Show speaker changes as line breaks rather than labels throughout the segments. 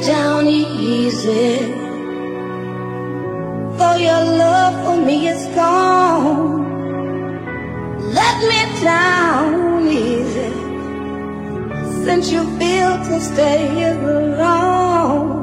let down easy. For your love for me is gone. Let me down easy. Since you feel to stay alone.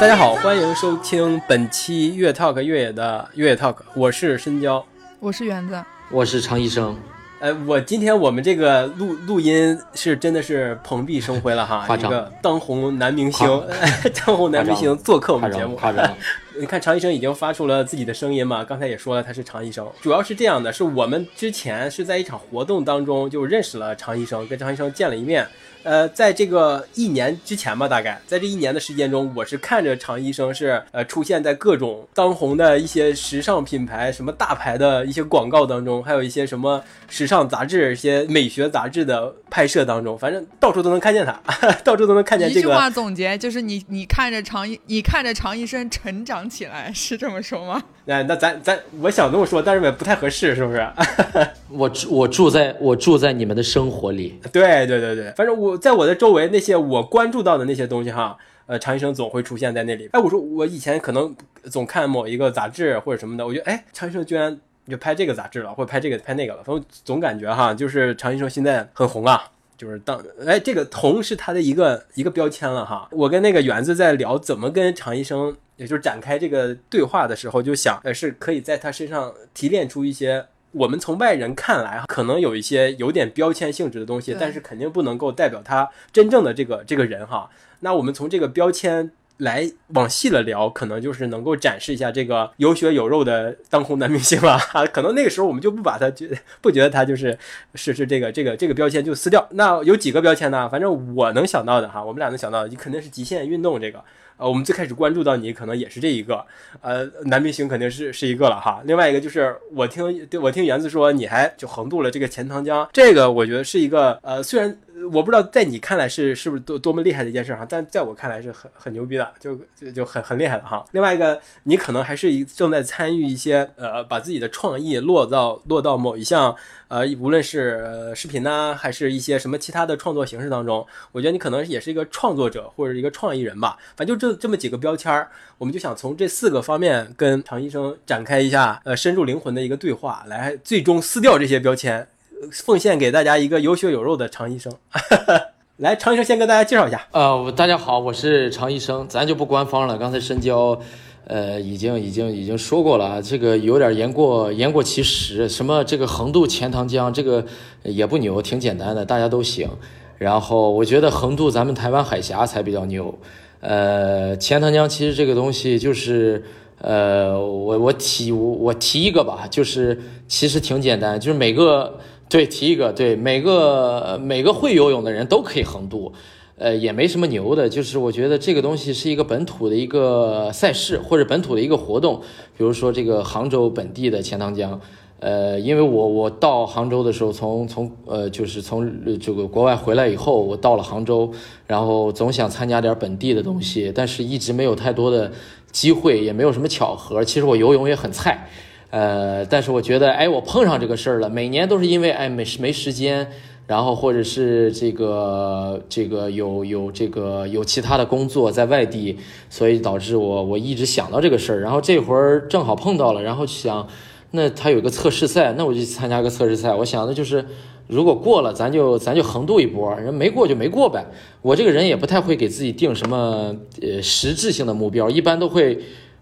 大家好，欢迎收听本期越 Talk 越野的越野 Talk，我是深交，
我是园子，
我是常医生。
呃，我今天我们这个录录音是真的是蓬荜生辉了哈，一个当红男明星，当红男明星做客我们节目，
夸张。
你看常医生已经发出了自己的声音嘛？刚才也说了他是常医生，主要是这样的，是我们之前是在一场活动当中就认识了常医生，跟常医生见了一面。呃，在这个一年之前吧，大概在这一年的时间中，我是看着常医生是呃出现在各种当红的一些时尚品牌、什么大牌的一些广告当中，还有一些什么时尚杂志、一些美学杂志的拍摄当中，反正到处都能看见他，到处都能看见。这
个。一句话总结就是你你看着常医，你看着常医生成长起来，是这么说吗？
哎，那咱咱我想这么说，但是也不太合适，是不是？
我住我住在我住在你们的生活里。
对对对对，反正我。在我的周围，那些我关注到的那些东西，哈，呃，常医生总会出现在那里。哎，我说我以前可能总看某一个杂志或者什么的，我觉得，哎，常医生居然就拍这个杂志了，或者拍这个拍那个了。反正总感觉哈，就是常医生现在很红啊，就是当哎，这个同是他的一个一个标签了哈。我跟那个园子在聊怎么跟常医生，也就是展开这个对话的时候，就想，呃，是可以在他身上提炼出一些。我们从外人看来，可能有一些有点标签性质的东西，但是肯定不能够代表他真正的这个这个人哈。那我们从这个标签来往细了聊，可能就是能够展示一下这个有血有肉的当红男明星了哈。可能那个时候我们就不把他觉不觉得他就是是是这个这个这个标签就撕掉。那有几个标签呢？反正我能想到的哈，我们俩能想到的，你肯定是极限运动这个。呃，我们最开始关注到你，可能也是这一个，呃，男明星肯定是是一个了哈。另外一个就是我听对我听园子说，你还就横渡了这个钱塘江，这个我觉得是一个，呃，虽然。我不知道在你看来是是不是多多么厉害的一件事哈，但在我看来是很很牛逼的，就就就很很厉害的哈。另外一个，你可能还是一正在参与一些呃，把自己的创意落到落到某一项呃，无论是视频呐，还是一些什么其他的创作形式当中。我觉得你可能也是一个创作者或者一个创意人吧。反正就这这么几个标签儿，我们就想从这四个方面跟常医生展开一下呃深入灵魂的一个对话，来最终撕掉这些标签。奉献给大家一个有血有肉的常医生，来，常医生先跟大家介绍一下。
呃，大家好，我是常医生，咱就不官方了。刚才深交，呃，已经已经已经说过了，这个有点言过言过其实。什么这个横渡钱塘江，这个也不牛，挺简单的，大家都行。然后我觉得横渡咱们台湾海峡才比较牛。呃，钱塘江其实这个东西就是，呃，我我提我我提一个吧，就是其实挺简单，就是每个。对，提一个，对每个每个会游泳的人都可以横渡，呃，也没什么牛的，就是我觉得这个东西是一个本土的一个赛事或者本土的一个活动，比如说这个杭州本地的钱塘江，呃，因为我我到杭州的时候，从从呃就是从这个国外回来以后，我到了杭州，然后总想参加点本地的东西，但是一直没有太多的机会，也没有什么巧合，其实我游泳也很菜。呃，但是我觉得，哎，我碰上这个事儿了。每年都是因为，哎，没没时间，然后或者是这个这个有有这个有其他的工作在外地，所以导致我我一直想到这个事儿。然后这会儿正好碰到了，然后想，那他有个测试赛，那我就参加个测试赛。我想的就是，如果过了，咱就咱就横渡一波；人没过就没过呗。我这个人也不太会给自己定什么呃实质性的目标，一般都会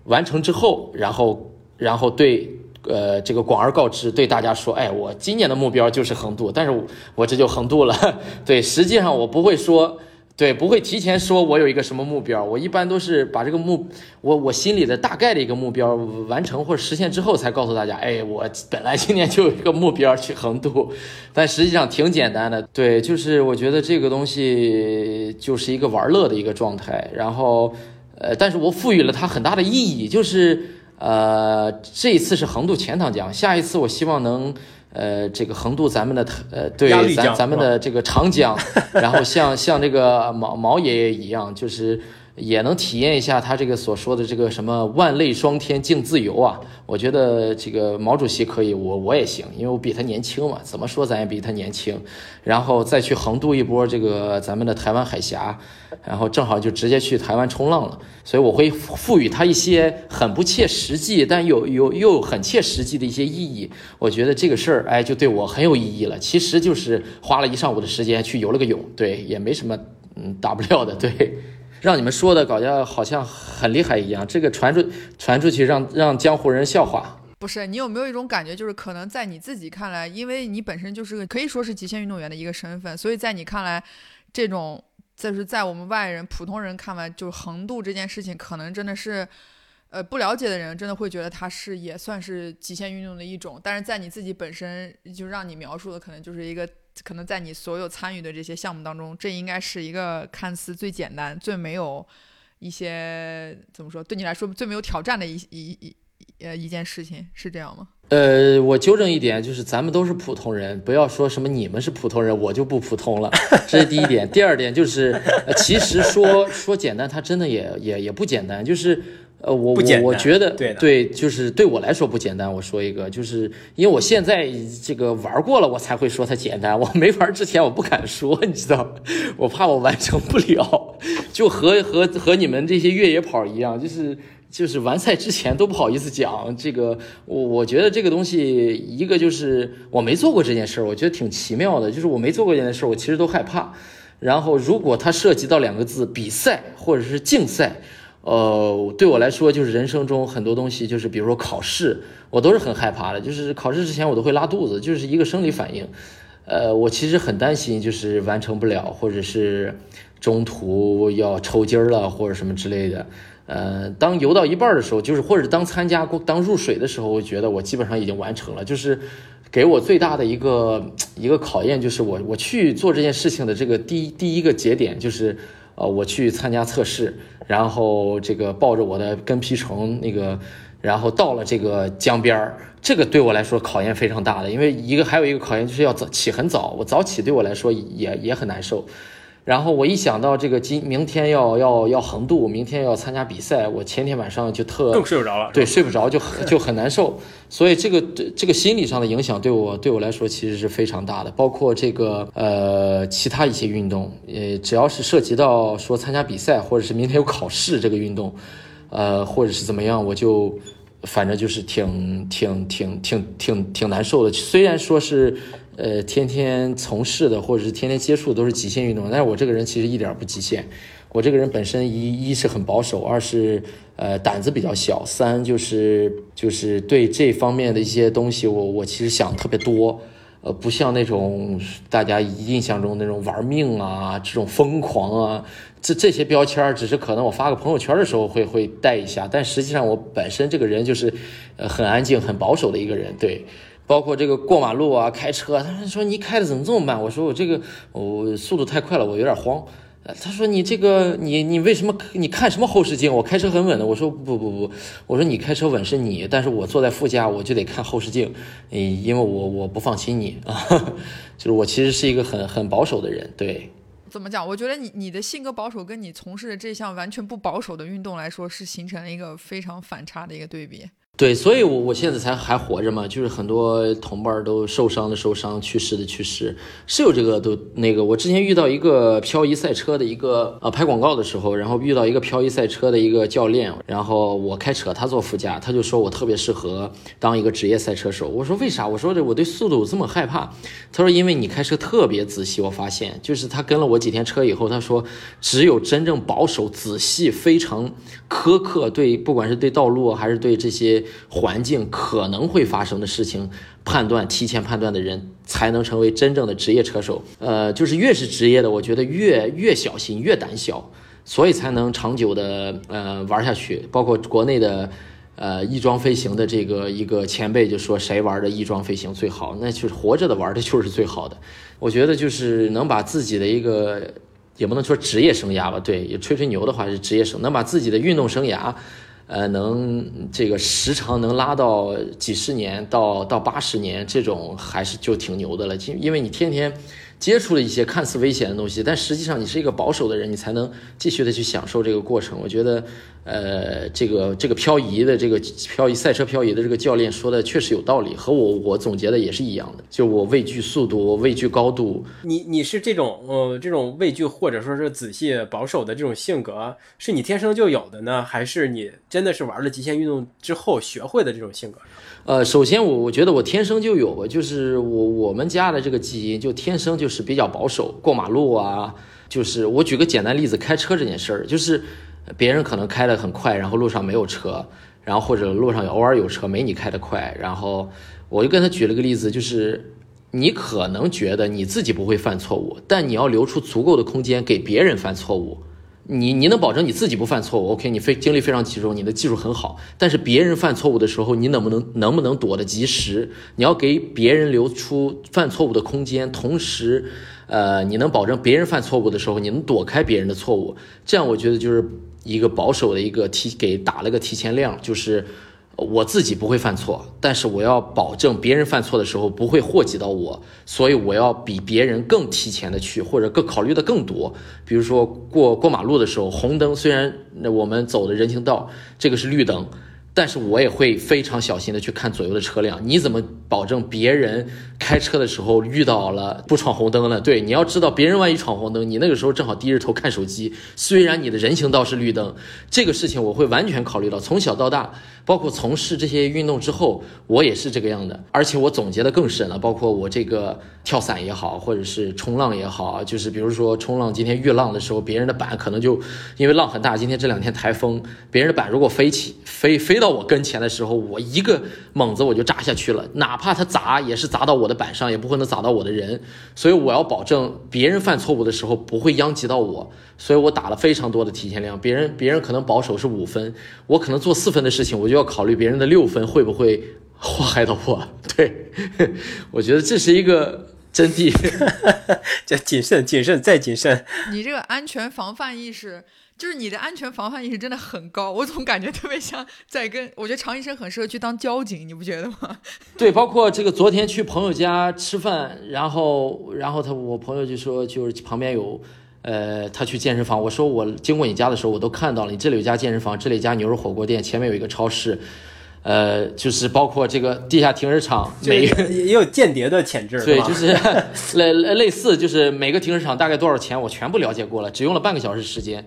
完成之后，然后然后对。呃，这个广而告之，对大家说，哎，我今年的目标就是横渡，但是我我这就横渡了。对，实际上我不会说，对，不会提前说我有一个什么目标，我一般都是把这个目，我我心里的大概的一个目标完成或者实现之后，才告诉大家，哎，我本来今年就有一个目标去横渡，但实际上挺简单的。对，就是我觉得这个东西就是一个玩乐的一个状态，然后，呃，但是我赋予了它很大的意义，就是。呃，这一次是横渡钱塘江，下一次我希望能，呃，这个横渡咱们的呃，对，咱咱们的这个长江，然后像像这个毛毛爷爷一样，就是也能体验一下他这个所说的这个什么万类霜天竞自由啊。我觉得这个毛主席可以，我我也行，因为我比他年轻嘛，怎么说咱也比他年轻。然后再去横渡一波这个咱们的台湾海峡，然后正好就直接去台湾冲浪了。所以我会赋予他一些很不切实际，但有有又很切实际的一些意义。我觉得这个事儿，哎，就对我很有意义了。其实就是花了一上午的时间去游了个泳，对，也没什么嗯大不了的，对。让你们说的搞得好像很厉害一样，这个传出传出去，让让江湖人笑话。
不是你有没有一种感觉，就是可能在你自己看来，因为你本身就是个可以说是极限运动员的一个身份，所以在你看来，这种就是在我们外人、普通人看来，就是横渡这件事情，可能真的是，呃，不了解的人真的会觉得它是也算是极限运动的一种，但是在你自己本身，就让你描述的可能就是一个。可能在你所有参与的这些项目当中，这应该是一个看似最简单、最没有一些怎么说，对你来说最没有挑战的一一一呃一件事情，是这样吗？
呃，我纠正一点，就是咱们都是普通人，不要说什么你们是普通人，我就不普通了，这是第一点。第二点就是，其实说说简单，它真的也也也不简单，就是。呃，我我我觉得
对
对，就是对我来说不简单。我说一个，就是因为我现在这个玩过了，我才会说它简单。我没玩之前，我不敢说，你知道，我怕我完成不了。就和和和你们这些越野跑一样，就是就是完赛之前都不好意思讲这个。我我觉得这个东西，一个就是我没做过这件事儿，我觉得挺奇妙的。就是我没做过这件事儿，我其实都害怕。然后如果它涉及到两个字，比赛或者是竞赛。呃，对我来说，就是人生中很多东西，就是比如说考试，我都是很害怕的。就是考试之前，我都会拉肚子，就是一个生理反应。呃，我其实很担心，就是完成不了，或者是中途要抽筋儿了，或者什么之类的。呃，当游到一半的时候，就是或者当参加过、当入水的时候，我觉得我基本上已经完成了。就是给我最大的一个一个考验，就是我我去做这件事情的这个第第一个节点，就是呃，我去参加测试。然后这个抱着我的跟皮虫那个，然后到了这个江边儿，这个对我来说考验非常大的，因为一个还有一个考验就是要早起很早，我早起对我来说也也很难受。然后我一想到这个今明天要要要横渡，明天要参加比赛，我前天晚上就特
更睡不着了，
对，睡不着就 就很难受。所以这个这个心理上的影响对我对我来说其实是非常大的。包括这个呃其他一些运动，呃只要是涉及到说参加比赛或者是明天有考试这个运动，呃或者是怎么样，我就反正就是挺挺挺挺挺挺难受的。虽然说是。呃，天天从事的或者是天天接触的都是极限运动，但是我这个人其实一点不极限。我这个人本身一一是很保守，二是呃胆子比较小，三就是就是对这方面的一些东西，我我其实想特别多。呃，不像那种大家印象中那种玩命啊，这种疯狂啊，这这些标签只是可能我发个朋友圈的时候会会带一下，但实际上我本身这个人就是呃很安静、很保守的一个人，对。包括这个过马路啊，开车，他说你开的怎么这么慢？我说我这个我速度太快了，我有点慌。他说你这个你你为什么你看什么后视镜？我开车很稳的。我说不不不，我说你开车稳是你，但是我坐在副驾我就得看后视镜，因为我我不放心你啊。就是我其实是一个很很保守的人，对。
怎么讲？我觉得你你的性格保守，跟你从事的这项完全不保守的运动来说，是形成了一个非常反差的一个对比。
对，所以，我我现在才还活着嘛，就是很多同伴都受伤的受伤，去世的去世，是有这个都那个。我之前遇到一个漂移赛车的一个呃拍广告的时候，然后遇到一个漂移赛车的一个教练，然后我开车，他坐副驾，他就说我特别适合当一个职业赛车手。我说为啥？我说这我对速度这么害怕。他说因为你开车特别仔细，我发现就是他跟了我几天车以后，他说只有真正保守、仔细、非常苛刻，对不管是对道路还是对这些。环境可能会发生的事情，判断提前判断的人才能成为真正的职业车手。呃，就是越是职业的，我觉得越越小心，越胆小，所以才能长久的呃玩下去。包括国内的呃翼装飞行的这个一个前辈就说，谁玩的翼装飞行最好？那就是活着的玩的就是最好的。我觉得就是能把自己的一个也不能说职业生涯吧，对，也吹吹牛的话是职业生，能把自己的运动生涯。呃，能这个时长能拉到几十年到到八十年，这种还是就挺牛的了。因因为你天天接触了一些看似危险的东西，但实际上你是一个保守的人，你才能继续的去享受这个过程。我觉得，呃，这个这个漂移的这个漂移赛车漂移的这个教练说的确实有道理，和我我总结的也是一样的。就我畏惧速度，我畏惧高度。
你你是这种呃这种畏惧或者说是仔细保守的这种性格，是你天生就有的呢，还是你真的是玩了极限运动之后学会的这种性格？
呃，首先我我觉得我天生就有，就是我我们家的这个基因就天生就是比较保守，过马路啊，就是我举个简单例子，开车这件事儿，就是别人可能开得很快，然后路上没有车，然后或者路上偶尔有车，没你开得快，然后我就跟他举了个例子，就是你可能觉得你自己不会犯错误，但你要留出足够的空间给别人犯错误。你你能保证你自己不犯错误？OK，你非精力非常集中，你的技术很好。但是别人犯错误的时候，你能不能能不能躲得及时？你要给别人留出犯错误的空间，同时，呃，你能保证别人犯错误的时候，你能躲开别人的错误。这样我觉得就是一个保守的一个提给打了个提前量，就是。我自己不会犯错，但是我要保证别人犯错的时候不会祸及到我，所以我要比别人更提前的去，或者更考虑的更多。比如说过过马路的时候，红灯虽然我们走的人行道，这个是绿灯。但是我也会非常小心的去看左右的车辆。你怎么保证别人开车的时候遇到了不闯红灯了？对，你要知道别人万一闯红灯，你那个时候正好低着头看手机。虽然你的人行道是绿灯，这个事情我会完全考虑到。从小到大，包括从事这些运动之后，我也是这个样的。而且我总结的更深了，包括我这个跳伞也好，或者是冲浪也好，就是比如说冲浪，今天遇浪的时候，别人的板可能就因为浪很大，今天这两天台风，别人的板如果飞起飞飞到。到我跟前的时候，我一个猛子我就扎下去了，哪怕他砸也是砸到我的板上，也不会能砸到我的人。所以我要保证别人犯错误的时候不会殃及到我，所以我打了非常多的提前量。别人别人可能保守是五分，我可能做四分的事情，我就要考虑别人的六分会不会祸害到我。对，我觉得这是一个真谛，
叫谨慎、谨慎再谨慎。
你这个安全防范意识。就是你的安全防范意识真的很高，我总感觉特别像在跟我觉得常医生很适合去当交警，你不觉得吗？
对，包括这个昨天去朋友家吃饭，然后然后他我朋友就说就是旁边有，呃，他去健身房，我说我经过你家的时候我都看到了，你这里有家健身房，这里有家牛肉火锅店，前面有一个超市，呃，就是包括这个地下停车场，每个
也有间谍的潜质，
对，就是类类似，就是每个停车场大概多少钱，我全部了解过了，只用了半个小时时间。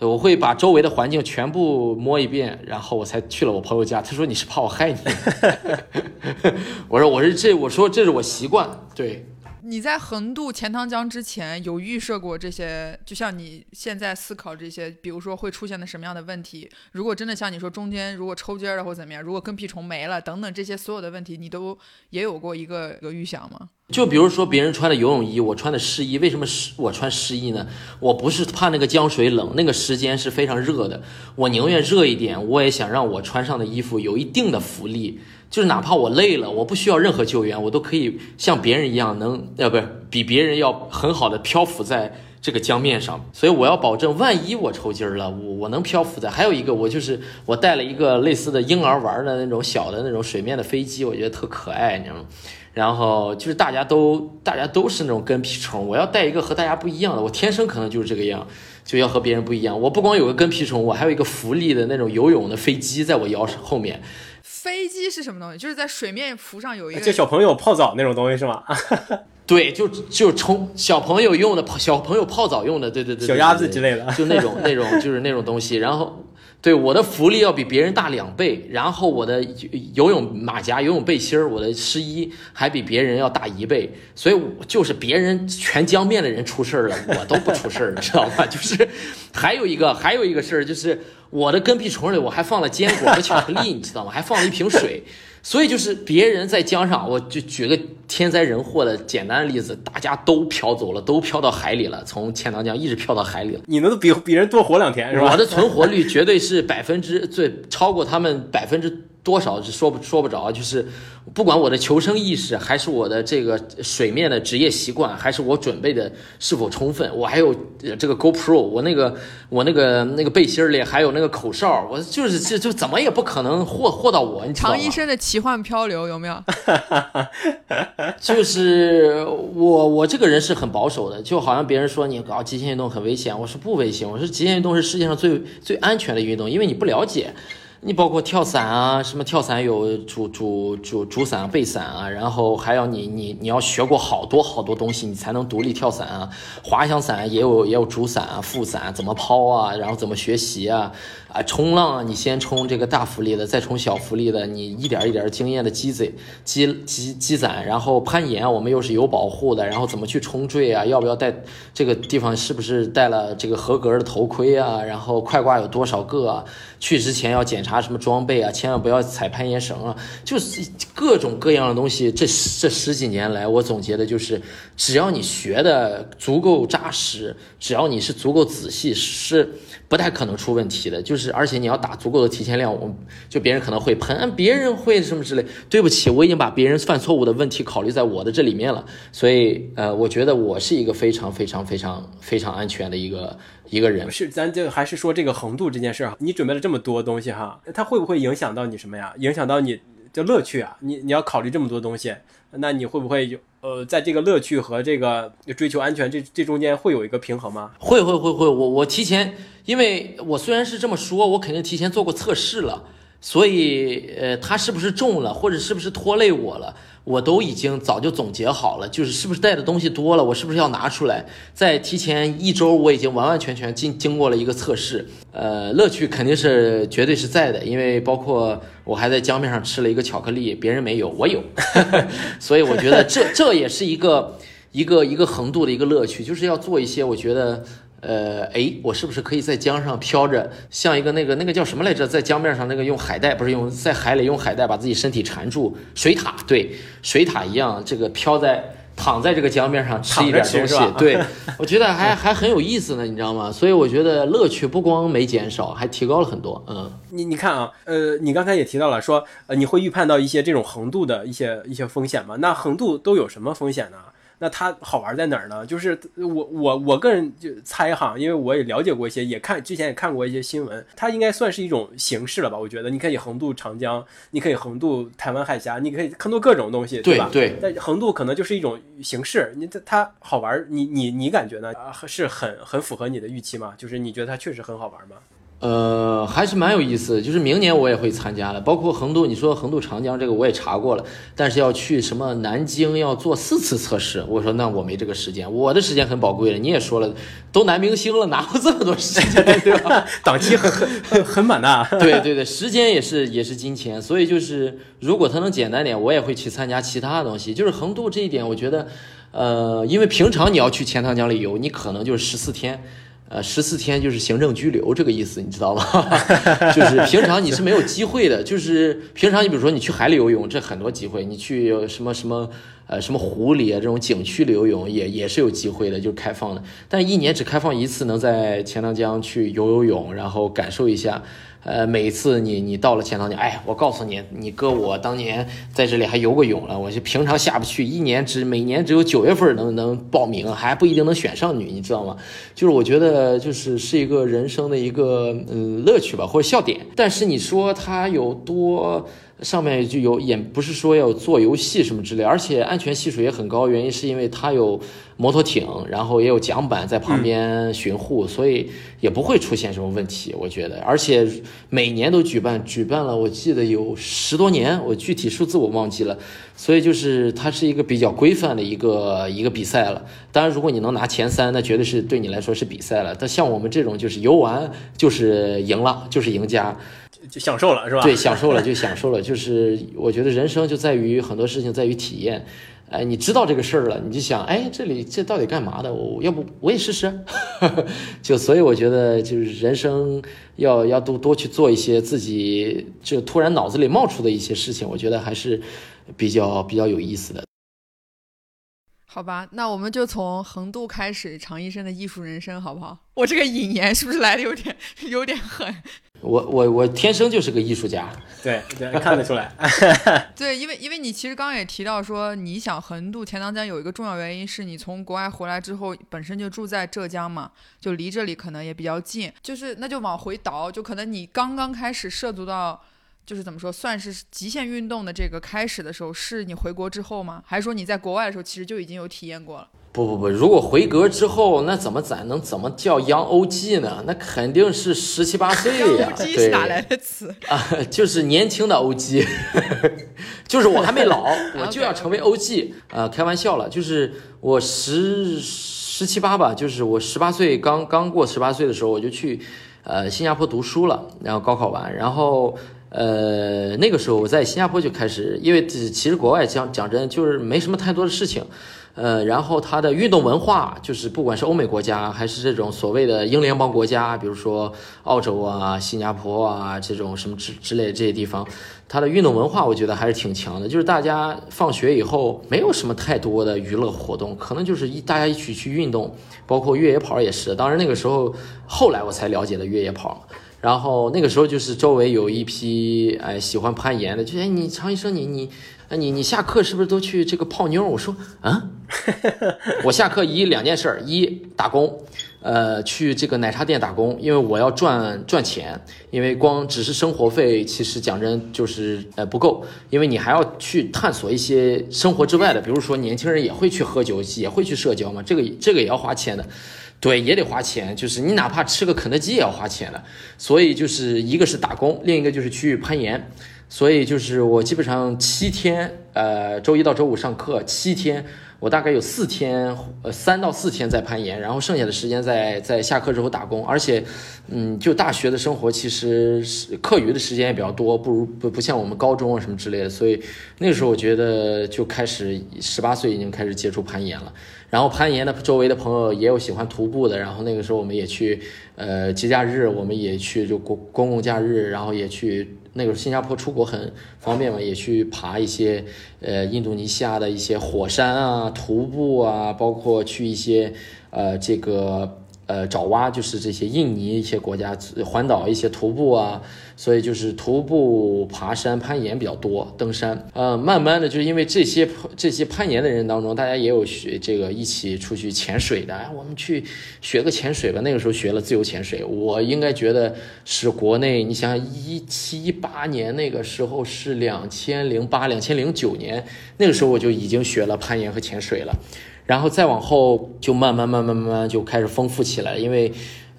我会把周围的环境全部摸一遍，然后我才去了我朋友家。他说你是怕我害你？我说我是这，我说这是我习惯。对。
你在横渡钱塘江之前有预设过这些？就像你现在思考这些，比如说会出现的什么样的问题？如果真的像你说中间如果抽筋了或怎么样，如果跟屁虫没了等等这些所有的问题，你都也有过一个一个预想吗？
就比如说别人穿的游泳衣，我穿的湿衣，为什么湿我穿湿衣呢？我不是怕那个江水冷，那个时间是非常热的，我宁愿热一点，我也想让我穿上的衣服有一定的浮力。就是哪怕我累了，我不需要任何救援，我都可以像别人一样，能呃不是比别人要很好的漂浮在这个江面上。所以我要保证，万一我抽筋了，我我能漂浮在。还有一个，我就是我带了一个类似的婴儿玩的那种小的那种水面的飞机，我觉得特可爱，你知道吗？然后就是大家都大家都是那种跟屁虫，我要带一个和大家不一样的，我天生可能就是这个样，就要和别人不一样。我不光有个跟屁虫，我还有一个浮力的那种游泳的飞机在我腰后面。
飞机是什么东西？就是在水面浮上有一个，
就小朋友泡澡那种东西是吗？
对，就就冲小朋友用的泡小朋友泡澡用的，对对对，
小鸭子之类的，
就那种那种就是那种东西。然后，对我的福利要比别人大两倍，然后我的游泳马甲、游泳背心儿、我的湿衣还比别人要大一倍，所以就是别人全江面的人出事儿了，我都不出事儿，你 知道吗？就是还有一个还有一个事儿就是。我的跟屁虫里我还放了坚果和巧克力，你知道吗？还放了一瓶水，所以就是别人在江上，我就举个天灾人祸的简单的例子，大家都飘走了，都飘到海里了，从钱塘江一直飘到海里了。
你能比比人多活两天是吧？
我的存活率绝对是百分之最超过他们百分之。多少是说不说不着，就是不管我的求生意识，还是我的这个水面的职业习惯，还是我准备的是否充分，我还有这个 GoPro，我那个我那个那个背心里还有那个口哨，我就是这就怎么也不可能祸祸到我，你知道吗？
常医生的奇幻漂流有没有？
就是我我这个人是很保守的，就好像别人说你搞极限运动很危险，我说不危险，我说极限运动是世界上最最安全的运动，因为你不了解。你包括跳伞啊，什么跳伞有主主主主伞、背伞啊，然后还要你你你要学过好多好多东西，你才能独立跳伞啊。滑翔伞也有也有主伞啊、副伞，怎么抛啊，然后怎么学习啊。啊，冲浪啊，你先冲这个大浮力的，再冲小浮力的，你一点一点经验的积累、积积积攒，然后攀岩，我们又是有保护的，然后怎么去冲坠啊？要不要带这个地方是不是带了这个合格的头盔啊？然后快挂有多少个啊？去之前要检查什么装备啊？千万不要踩攀岩绳啊！就是各种各样的东西。这这十几年来，我总结的就是，只要你学的足够扎实，只要你是足够仔细，是。不太可能出问题的，就是而且你要打足够的提前量，我就别人可能会喷，别人会什么之类。对不起，我已经把别人犯错误的问题考虑在我的这里面了，所以呃，我觉得我是一个非常非常非常非常安全的一个一个人。
是，咱就还是说这个横渡这件事儿，你准备了这么多东西哈，它会不会影响到你什么呀？影响到你的乐趣啊？你你要考虑这么多东西，那你会不会有？呃，在这个乐趣和这个追求安全这这中间会有一个平衡吗？
会会会会，我我提前，因为我虽然是这么说，我肯定提前做过测试了，所以呃，它是不是重了，或者是不是拖累我了？我都已经早就总结好了，就是是不是带的东西多了，我是不是要拿出来？在提前一周，我已经完完全全经经过了一个测试。呃，乐趣肯定是绝对是在的，因为包括我还在江面上吃了一个巧克力，别人没有，我有，所以我觉得这这也是一个一个一个横渡的一个乐趣，就是要做一些我觉得。呃，哎，我是不是可以在江上飘着，像一个那个那个叫什么来着，在江面上那个用海带，不是用在海里用海带把自己身体缠住，水獭，对，水獭一样，这个飘在躺在这个江面上吃一点东西，对，我觉得还还很有意思呢，你知道吗？所以我觉得乐趣不光没减少，还提高了很多。嗯，
你你看啊，呃，你刚才也提到了说，呃，你会预判到一些这种横渡的一些一些风险吗？那横渡都有什么风险呢？那它好玩在哪儿呢？就是我我我个人就猜哈，因为我也了解过一些，也看之前也看过一些新闻，它应该算是一种形式了吧？我觉得你可以横渡长江，你可以横渡台湾海峡，你可以横渡各种东西，
对
吧？
对。
但横渡可能就是一种形式，你它它好玩，你你你感觉呢？是很很符合你的预期吗？就是你觉得它确实很好玩吗？
呃，还是蛮有意思，就是明年我也会参加的，包括横渡，你说横渡长江这个我也查过了，但是要去什么南京要做四次测试，我说那我没这个时间，我的时间很宝贵了，你也说了，都男明星了，哪有这么多时间，对吧？
档期很很很满的，
对对对，时间也是也是金钱，所以就是如果他能简单点，我也会去参加其他的东西，就是横渡这一点，我觉得，呃，因为平常你要去钱塘江里游，你可能就是十四天。呃，十四天就是行政拘留这个意思，你知道吗？就是平常你是没有机会的，就是平常你比如说你去海里游泳，这很多机会；你去什么什么呃什么湖里啊这种景区里游泳也也是有机会的，就是开放的。但一年只开放一次，能在钱塘江去游游泳，然后感受一下。呃，每一次你你到了钱塘江，哎，我告诉你，你哥我当年在这里还游过泳了，我就平常下不去，一年只每年只有九月份能能报名，还不一定能选上女，你知道吗？就是我觉得就是是一个人生的一个嗯乐趣吧，或者笑点。但是你说它有多？上面就有，也不是说要做游戏什么之类，而且安全系数也很高。原因是因为它有摩托艇，然后也有桨板在旁边巡护，所以也不会出现什么问题。我觉得，而且每年都举办，举办了我记得有十多年，我具体数字我忘记了。所以就是它是一个比较规范的一个一个比赛了。当然，如果你能拿前三，那绝对是对你来说是比赛了。但像我们这种就是游玩就是赢了，就是赢家。
就享受了是吧？
对，享受了就享受了，就是我觉得人生就在于很多事情在于体验。哎，你知道这个事儿了，你就想，哎，这里这到底干嘛的？我要不我也试试。就所以我觉得就是人生要要多多去做一些自己就突然脑子里冒出的一些事情，我觉得还是比较比较有意思的。
好吧，那我们就从横渡开始常医生的艺术人生，好不好？我这个引言是不是来的有点 有点狠？
我我我天生就是个艺术家，
对对，看得出来。
对，因为因为你其实刚刚也提到说，你想横渡钱塘江有一个重要原因是你从国外回来之后，本身就住在浙江嘛，就离这里可能也比较近。就是那就往回倒，就可能你刚刚开始涉足到，就是怎么说，算是极限运动的这个开始的时候，是你回国之后吗？还是说你在国外的时候其实就已经有体验过了？
不不不，如果回国之后，那怎么咱能怎么叫 young OG 呢？那肯定是十七八 岁呀对
哪来的词？
啊，就是年轻的 OG，就是我还没老，我就要成为 OG。呃，开玩笑了，就是我十十七八吧，就是我十八岁刚刚过十八岁的时候，我就去呃新加坡读书了，然后高考完，然后。呃，那个时候我在新加坡就开始，因为其实国外讲讲真就是没什么太多的事情，呃，然后它的运动文化，就是不管是欧美国家还是这种所谓的英联邦国家，比如说澳洲啊、新加坡啊这种什么之之类的这些地方，它的运动文化我觉得还是挺强的。就是大家放学以后没有什么太多的娱乐活动，可能就是一大家一起去运动，包括越野跑也是。当然那个时候后来我才了解的越野跑。然后那个时候就是周围有一批哎喜欢攀岩的，就哎你常医生你你，你你下课是不是都去这个泡妞？我说啊，我下课一两件事，一打工，呃去这个奶茶店打工，因为我要赚赚钱，因为光只是生活费，其实讲真就是呃不够，因为你还要去探索一些生活之外的，比如说年轻人也会去喝酒，也会去社交嘛，这个这个也要花钱的。对，也得花钱，就是你哪怕吃个肯德基也要花钱的，所以就是一个是打工，另一个就是去攀岩，所以就是我基本上七天，呃，周一到周五上课，七天，我大概有四天，呃，三到四天在攀岩，然后剩下的时间在在下课之后打工，而且，嗯，就大学的生活其实是课余的时间也比较多，不如不不像我们高中啊什么之类的，所以那个时候我觉得就开始十八岁已经开始接触攀岩了。然后攀岩的周围的朋友也有喜欢徒步的，然后那个时候我们也去，呃，节假日我们也去就公公共假日，然后也去那个时候新加坡出国很方便嘛，也去爬一些呃印度尼西亚的一些火山啊、徒步啊，包括去一些呃这个呃爪哇，就是这些印尼一些国家环岛一些徒步啊。所以就是徒步、爬山、攀岩比较多，登山。呃，慢慢的就是因为这些这些攀岩的人当中，大家也有学这个一起出去潜水的。哎，我们去学个潜水吧。那个时候学了自由潜水，我应该觉得是国内，你想想一七一八年那个时候是两千零八、两千零九年，那个时候我就已经学了攀岩和潜水了。然后再往后就慢慢慢慢慢慢就开始丰富起来，因为。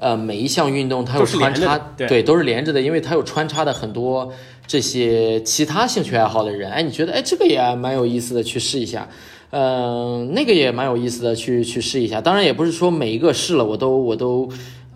呃，每一项运动它有穿插，
对,
对，都是连着的，因为它有穿插的很多这些其他兴趣爱好的人，哎，你觉得哎这个也蛮有意思的，去试一下，嗯、呃，那个也蛮有意思的，去去试一下。当然也不是说每一个试了我都我都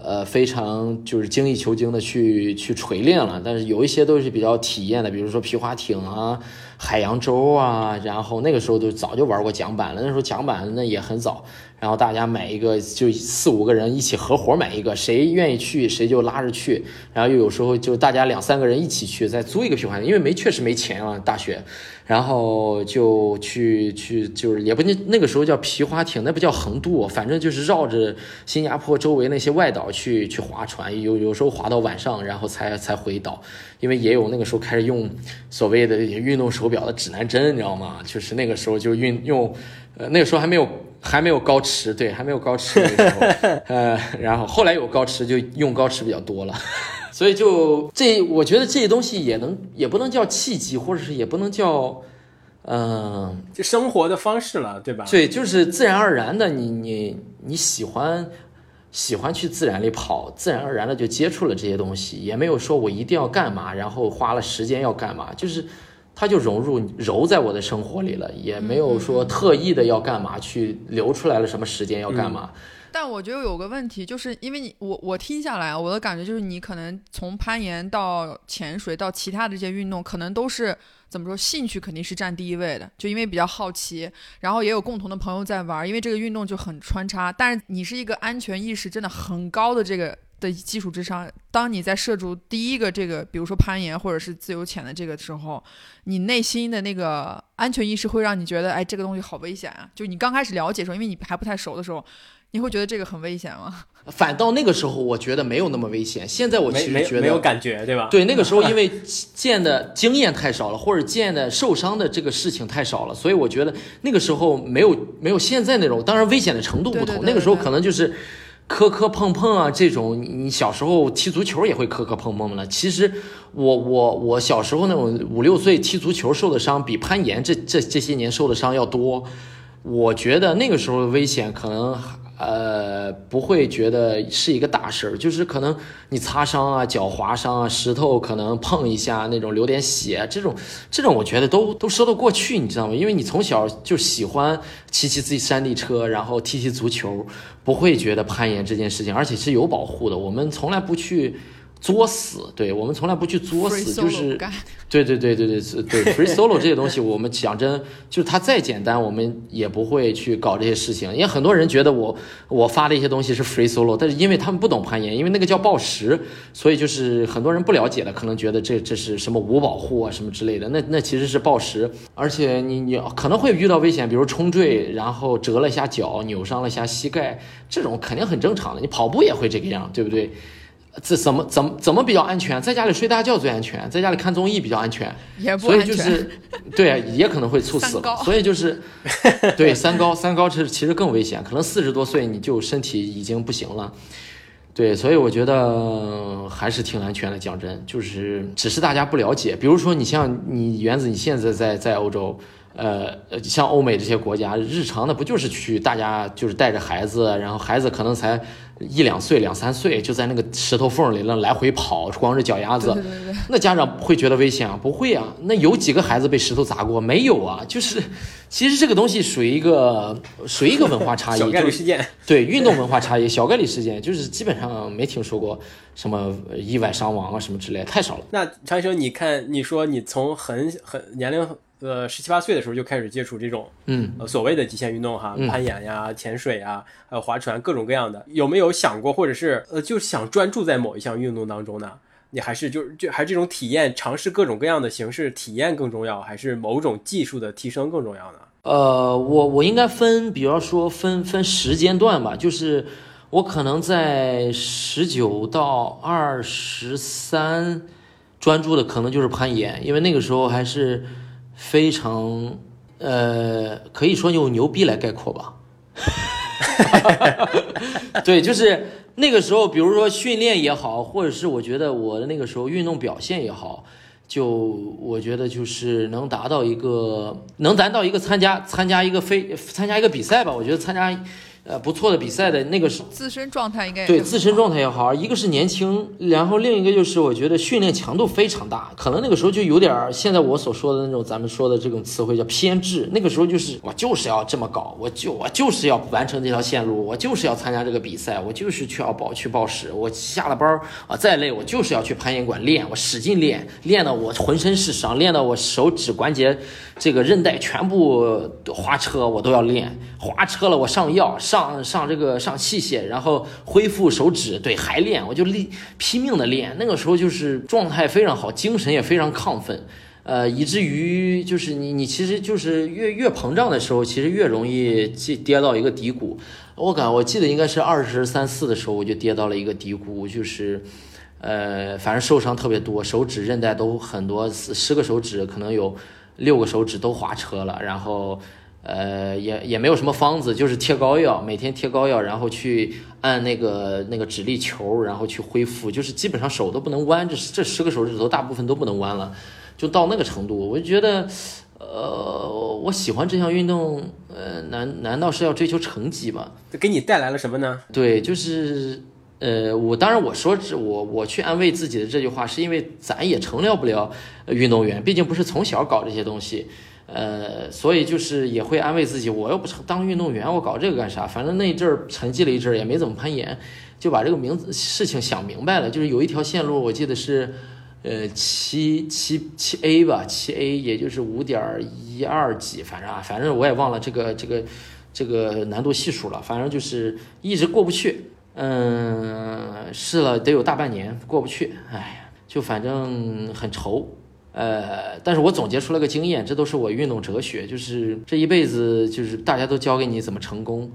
呃非常就是精益求精的去去锤炼了，但是有一些都是比较体验的，比如说皮划艇啊、海洋周啊，然后那个时候都早就玩过桨板了，那时候桨板那也很早。然后大家买一个，就四五个人一起合伙买一个，谁愿意去谁就拉着去。然后又有时候就大家两三个人一起去，再租一个皮划艇，因为没确实没钱啊，大学。然后就去去就是也不那那个时候叫皮划艇，那不叫横渡，反正就是绕着新加坡周围那些外岛去去划船，有有时候划到晚上，然后才才回岛。因为也有那个时候开始用所谓的运动手表的指南针，你知道吗？就是那个时候就运用，呃，那个时候还没有。还没有高驰，对，还没有高驰那个时候，呃，然后后来有高驰，就用高驰比较多了，所以就这，我觉得这些东西也能，也不能叫契机，或者是也不能叫，嗯、呃，
就生活的方式了，对吧？
对，就是自然而然的，你你你喜欢喜欢去自然里跑，自然而然的就接触了这些东西，也没有说我一定要干嘛，然后花了时间要干嘛，就是。它就融入揉在我的生活里了，也没有说特意的要干嘛，去留出来了什么时间要干嘛。
嗯、
但我觉得有个问题，就是因为你我我听下来，我的感觉就是你可能从攀岩到潜水到其他的这些运动，可能都是怎么说，兴趣肯定是占第一位的，就因为比较好奇，然后也有共同的朋友在玩，因为这个运动就很穿插。但是你是一个安全意识真的很高的这个。的基础之上，当你在涉足第一个这个，比如说攀岩或者是自由潜的这个时候，你内心的那个安全意识会让你觉得，哎，这个东西好危险啊！就你刚开始了解的时候，因为你还不太熟的时候，你会觉得这个很危险吗？
反倒那个时候，我觉得没有那么危险。现在我其实觉得
没有感觉，对吧？
对，那个时候 因为见的经验太少了，或者见的受伤的这个事情太少了，所以我觉得那个时候没有没有现在那种，当然危险的程度不同，
对对对
那个时候可能就是磕磕碰碰啊这种，你小时候踢足球也会磕磕碰碰的。其实我我我小时候那种五六岁踢足球受的伤，比攀岩这这这些年受的伤要多。我觉得那个时候危险可能呃不会觉得是一个大事儿，就是可能你擦伤啊、脚划伤啊、石头可能碰一下那种流点血，这种这种我觉得都都说得过去，你知道吗？因为你从小就喜欢骑骑自己山地车，然后踢踢足球，不会觉得攀岩这件事情，而且是有保护的，我们从来不去。作死，对我们从来不去作死，就是对对对对对是对 free solo 这些东西，我们讲真，就是它再简单，我们也不会去搞这些事情。因为很多人觉得我我发的一些东西是 free solo，但是因为他们不懂攀岩，因为那个叫暴食，所以就是很多人不了解的，可能觉得这这是什么无保护啊什么之类的。那那其实是暴食，而且你你可能会遇到危险，比如冲坠，然后折了一下脚，扭伤了一下膝盖，这种肯定很正常的。你跑步也会这个样，对不对？这怎么怎么怎么比较安全？在家里睡大觉最安全，在家里看综艺比较安全。所以
也不安全。
就是，对，也可能会猝死。所以就是，对三高，三高是其实更危险，可能四十多岁你就身体已经不行了。对，所以我觉得还是挺安全的。讲真，就是只是大家不了解。比如说，你像你原子，你现在在在欧洲，呃，呃像欧美这些国家，日常的不就是去大家就是带着孩子，然后孩子可能才一两岁、两三岁，就在那个石头缝里那来回跑，光着脚丫子。
对对对对，
那家长会觉得危险啊？不会啊。那有几个孩子被石头砸过？没有啊。就是，其实这个东西属于一个属于一个文化差异，
小概率事件，
对运动文化差异，小概率事件，就是基本上没听说过什么呃意外伤亡啊什么之类的，太少了。
那常医生，你看，你说你从很很年龄呃十七八岁的时候就开始接触这种
嗯，
呃所谓的极限运动哈，
嗯
攀岩呀、潜水呀，还有划船，各种各样的，有没有想过，或者是呃，就想专注在某一项运动当中呢？你还是就是就还是这种体验，尝试各种各样的形式体验更重要，还是某种技术的提升更重要呢？
呃，我我应该分，比方说分分时间段吧，就是我可能在十九到二十三专注的可能就是攀岩，因为那个时候还是非常呃，可以说用牛逼来概括吧。对，就是那个时候，比如说训练也好，或者是我觉得我的那个时候运动表现也好，就我觉得就是能达到一个能达到一个参加参加一个非参加一个比赛吧。我觉得参加呃不错的比赛的那个是
自身状态应该
对自身状态也好，一个是年轻，然后另一个就是我觉得训练强度非常大，可能那个时候就有点儿现在我所说的那种咱们说的这种词汇叫偏执。那个时候就是我就是要这么搞，我就我就是要完成这条线路，我就是要参加这个比赛，我就是去要保去报时，我下了班儿啊再累我就是要去攀岩馆练，我使劲练，练到我浑身是伤，练到我手指关节这个韧带全部滑车我都要练，滑车了我上药上上这个上器械，然后恢复手指，对还练，我就力拼命的练。那个时候就是状态非常好，精神也非常亢奋，呃，以至于就是你你其实就是越越膨胀的时候，其实越容易跌跌到一个低谷。我感我记得应该是二十三四的时候，我就跌到了一个低谷，就是。呃，反正受伤特别多，手指韧带都很多，十十个手指可能有六个手指都滑车了，然后呃也也没有什么方子，就是贴膏药，每天贴膏药，然后去按那个那个指力球，然后去恢复，就是基本上手都不能弯，这这十个手指头大部分都不能弯了，就到那个程度，我就觉得。呃，我喜欢这项运动，呃，难难道是要追求成绩吗？
这给你带来了什么呢？
对，就是呃，我当然我说这我我去安慰自己的这句话，是因为咱也成了不了呃运动员，毕竟不是从小搞这些东西，呃，所以就是也会安慰自己，我又不是当运动员，我搞这个干啥？反正那一阵儿沉寂了一阵儿，也没怎么攀岩，就把这个名字事情想明白了，就是有一条线路，我记得是。呃，七七七 A 吧，七 A 也就是五点一二几，反正啊，反正我也忘了这个这个这个难度系数了，反正就是一直过不去。嗯，试了得有大半年过不去，哎呀，就反正很愁。呃，但是我总结出了个经验，这都是我运动哲学，就是这一辈子就是大家都教给你怎么成功，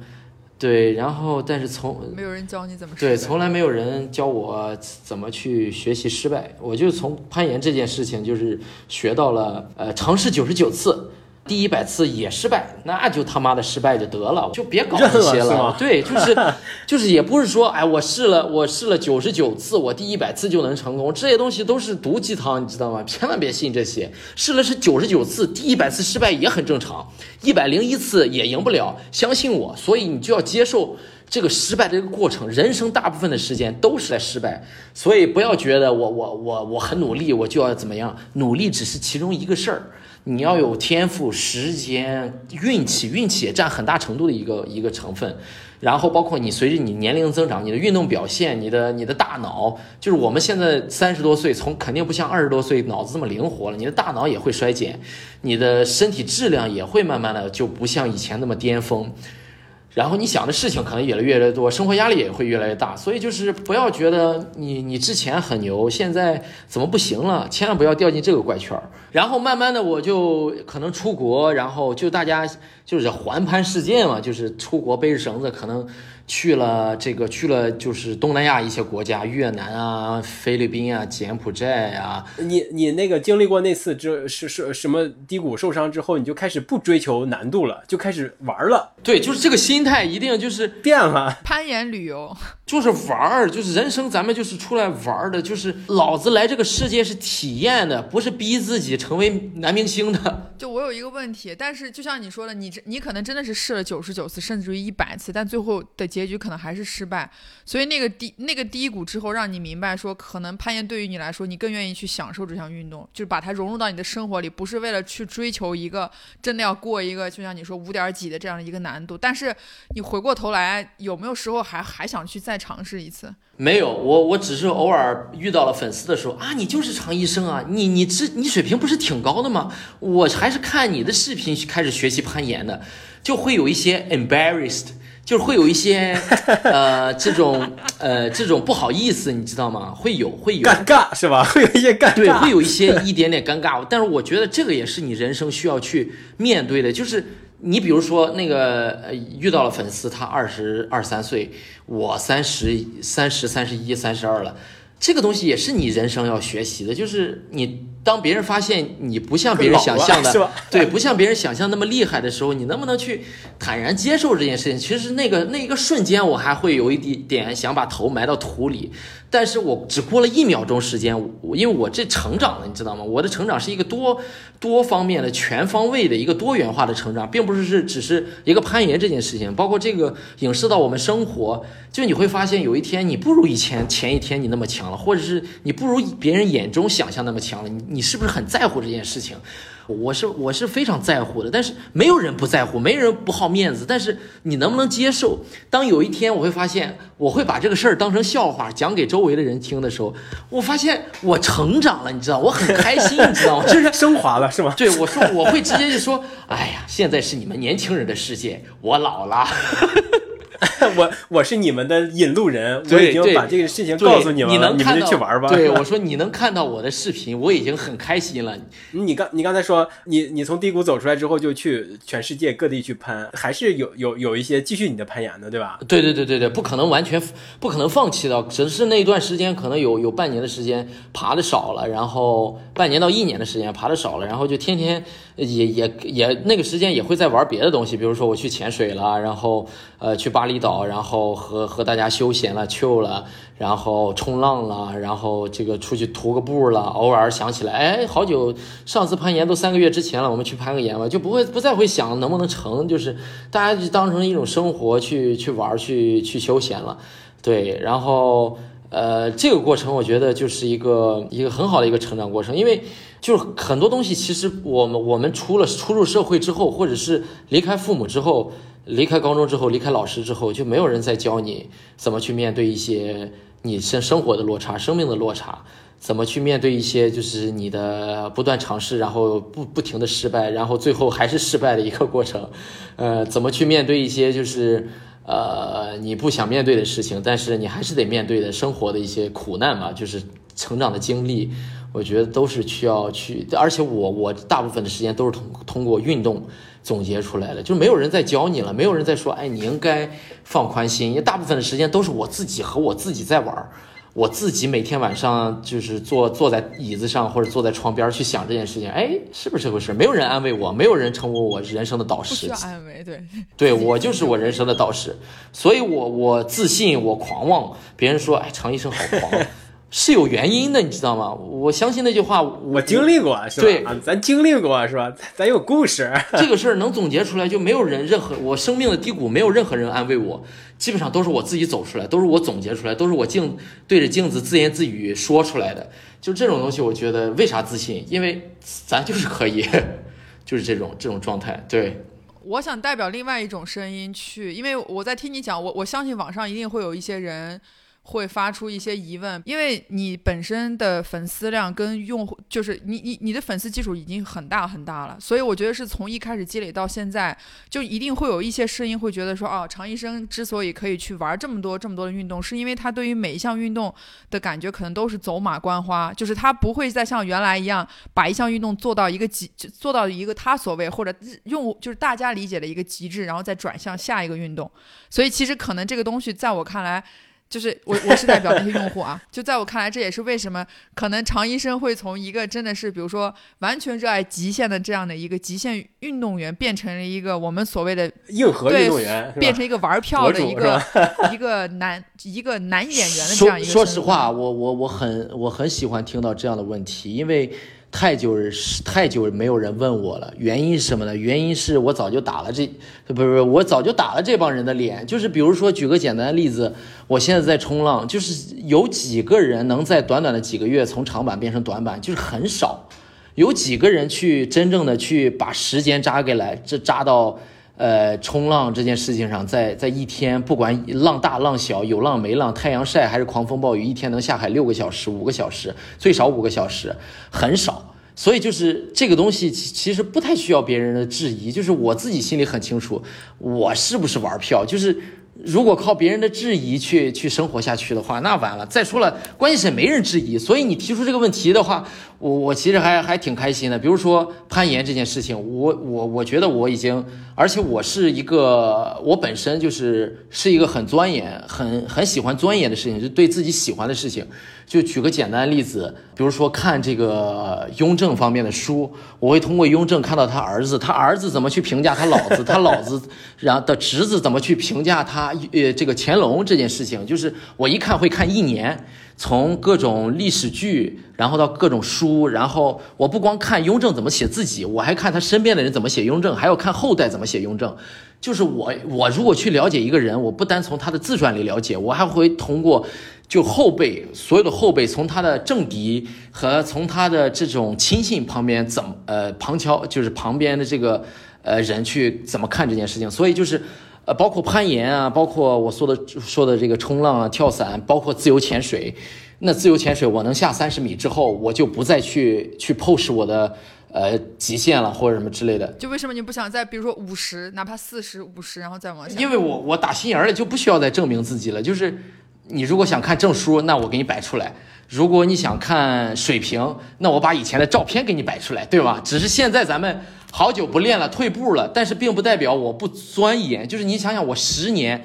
对，然后但是从
没有人教你怎么
对，
失败
从来没有人教我怎么去学习失败。我就从攀岩这件事情，就是学到了，呃，尝试九十九次，第一百次也失败，那就他妈的失败就得了，就别搞这些
认了
对，就是 就是也不是说，哎，我试了，我试了九十九次，我第一百次就能成功，这些东西都是毒鸡汤，你知道吗？千万别信这些。试了是九十九次，第一百次失败也很正常，一百零一次也赢不了，相信我。所以你就要接受这个失败的这个过程，人生大部分的时间都是在失败，所以不要觉得我我我我很努力，我就要怎么样，努力只是其中一个事儿。你要有天赋、时间、运气，运气也占很大程度的一个一个成分。然后包括你随着你年龄增长，你的运动表现，你的你的大脑，就是我们现在三十多岁，从肯定不像二十多岁脑子这么灵活了，你的大脑也会衰减，你的身体质量也会慢慢的就不像以前那么巅峰。然后你想的事情可能也越来越多，生活压力也会越来越大，所以就是不要觉得你你之前很牛，现在怎么不行了，千万不要掉进这个怪圈儿。然后慢慢的我就可能出国，然后就大家就是环盘世界嘛，就是出国背着绳子，可能去了这个去了就是东南亚一些国家，越南啊、菲律宾啊、柬埔寨啊，
你你那个经历过那次之是是什么低谷受伤之后，你就开始不追求难度了，就开始玩了，
对，就是这个心态一定就是
变了。
攀岩旅游，
就是玩儿，就是人生，咱们就是出来玩儿的，就是老子来这个世界是体验的，不是逼自己成为男明星的。
就我有一个问题，但是就像你说的，你这你可能真的是试了九十九次，甚至于一百次，但最后的结结局可能还是失败。所以那个低那个低谷之后，让你明白说，可能攀岩对于你来说，你更愿意去享受这项运动，就是把它融入到你的生活里，不是为了去追求一个真的要过一个就像你说五点几的这样的一个难度。但是你回过头来，有没有时候还还想去再尝试一次？
没有，我我只是偶尔遇到了粉丝的时候啊，你就是常医生啊，你你这你水平不是挺高的吗？我还是看你的视频开始学习攀岩的，就会有一些 embarrassed，就是会有一些 呃这种呃这种不好意思，你知道吗？会有会有。
尴尬是吧？会有一些尴尬，
对，会有一些一点点尴尬，但是我觉得这个也是你人生需要去面对的，就是你比如说那个呃遇到了粉丝，他二十二三岁，我三十三十三十一三十二了，这个东西也是你人生要学习的，就是你当别人发现你不像别人想象的对，不像别人想象那么厉害的时候，你能不能去坦然接受这件事情？其实那个那一个瞬间，我还会有一点点想把头埋到土里，但是我只过了一秒钟时间，我因为我这成长了，你知道吗？我的成长是一个多多方面的、全方位的一个多元化的成长，并不是是只是一个攀岩这件事情，包括这个影射到我们生活，就你会发现有一天你不如以前前一天你那么强了，或者是你不如别人眼中想象那么强了，你你是不是很在乎这件事情？我是我是非常在乎的，但是没有人不在乎，没人不好面子。但是你能不能接受？当有一天我会发现，我会把这个事儿当成笑话讲给周围的人听的时候，我发现我成长了，你知道，我很开心，你知道吗？就是
升华了是吗？
对我说，我会直接就说，哎呀，现在是你们年轻人的世界，我老了。
我我是你们的引路人，我已经把这个事情告诉你们了，你们就去玩吧。
对，我说你能看到我的视频，我已经很开心了。
你刚你刚才说你你从低谷走出来之后就去全世界各地去攀，还是有有有一些继续你的攀岩的，对吧？
对对对对对，不可能完全不可能放弃的，只是那一段时间可能有有半年的时间爬的少了，然后半年到一年的时间爬的少了，然后就天天也也也那个时间也会在玩别的东西，比如说我去潜水了，然后呃去巴厘岛，然后和和大家休闲了、chill 了，然后冲浪了，然后这个出去徒个步了，偶尔想起来，哎，好久上次攀岩都三个月之前了，我们去攀个岩吧，就不会不再会想能不能成，就是大家就当成一种生活去去玩去去休闲了，对，然后呃这个过程我觉得就是一个一个很好的一个成长过程，因为就是很多东西其实我们我们出了出入社会之后，或者是离开父母之后。离开高中之后，离开老师之后，就没有人再教你怎么去面对一些你生生活的落差、生命的落差，怎么去面对一些就是你的不断尝试，然后不不停的失败，然后最后还是失败的一个过程，呃，怎么去面对一些就是呃你不想面对的事情，但是你还是得面对的生活的一些苦难嘛，就是成长的经历，我觉得都是需要去，而且我我大部分的时间都是通通过运动总结出来的，就是没有人在教你了，没有人在说，哎，你应该放宽心，因为大部分的时间都是我自己和我自己在玩儿。我自己每天晚上就是坐坐在椅子上或者坐在床边去想这件事情，哎，是不是这回事？没有人安慰我，没有人成为我人生的导
不需
师
要，安慰，对，
对我就是我人生的导师，所以我我自信，我狂妄。别人说，哎，常医生好狂，是有原因的，你知道吗？我相信那句话，我
我经历过是吧？
对
啊，咱经历过是吧？咱有故事。
这个事儿能总结出来，就没有人任何我生命的低谷，没有任何人安慰我，基本上都是我自己走出来，都是我总结出来，都是我镜对着镜子自言自语说出来的。就这种东西，我觉得为啥自信？因为咱就是可以，就是这种这种状态。对，
我想代表另外一种声音去，因为我在听你讲，我我相信网上一定会有一些人会发出一些疑问，因为你本身的粉丝量跟用户，就是你你你的粉丝基础已经很大很大了，所以我觉得是从一开始积累到现在，就一定会有一些声音会觉得说，哦，常医生之所以可以去玩这么多这么多的运动，是因为他对于每一项运动的感觉可能都是走马观花，就是他不会再像原来一样把一项运动做到一个极，就做到一个他所谓或者用就是大家理解的一个极致，然后再转向下一个运动。所以其实可能这个东西在我看来。就是我，我是代表这些用户啊。就在我看来，这也是为什么可能常医生会从一个真的是，比如说完全热爱极限的这样的一个极限运动员，变成了一个我们所谓的
硬核
对
运动员，
变成一个玩票的一个一个男一个男演员的这样一个
说实话，我我我很我很喜欢听到这样的问题，因为太久太久没有人问我了。原因是什么呢？原因是我早就打了这不是不是我早就打了这帮人的脸。就是比如说，举个简单的例子，我现在在冲浪，就是有几个人能在短短的几个月从长板变成短板，就是很少。有几个人去真正的去把时间扎给来，这扎到呃冲浪这件事情上，在在一天不管浪大浪小，有浪没浪，太阳晒还是狂风暴雨，一天能下海六个小时、五个小时，最少五个小时，很少。所以就是这个东西其其实不太需要别人的质疑，就是我自己心里很清楚，我是不是玩票，就是。如果靠别人的质疑去去生活下去的话，那完了。再说了，关键是没人质疑，所以你提出这个问题的话，我我其实还还挺开心的。比如说攀岩这件事情，我我我觉得我已经，而且我是一个，我本身就是是一个很钻研、很很喜欢钻研的事情，就对自己喜欢的事情。就举个简单的例子，比如说看这个雍正方面的书，我会通过雍正看到他儿子，他儿子怎么去评价他老子，他老子然的侄子怎么去评价他，呃，这个乾隆这件事情，就是我一看会看一年，从各种历史剧，然后到各种书，然后我不光看雍正怎么写自己，我还看他身边的人怎么写雍正，还要看后代怎么写雍正。就是我，我如果去了解一个人，我不单从他的自传里了解，我还会通过就后辈所有的后辈，从他的政敌和从他的这种亲信旁边怎么呃旁敲，就是旁边的这个呃人去怎么看这件事情。所以就是呃包括攀岩啊，包括我说的说的这个冲浪啊、跳伞，包括自由潜水。那自由潜水我能下三十米之后，我就不再去去 push 我的呃极限了或者什么之类的。
就为什么你不想再比如说五十，哪怕四十五十，然后再往下？
因为我我打心眼儿里就不需要再证明自己了。就是你如果想看证书，那我给你摆出来；如果你想看水平，那我把以前的照片给你摆出来，对吧？只是现在咱们好久不练了，退步了，但是并不代表我不钻研。就是你想想，我十年。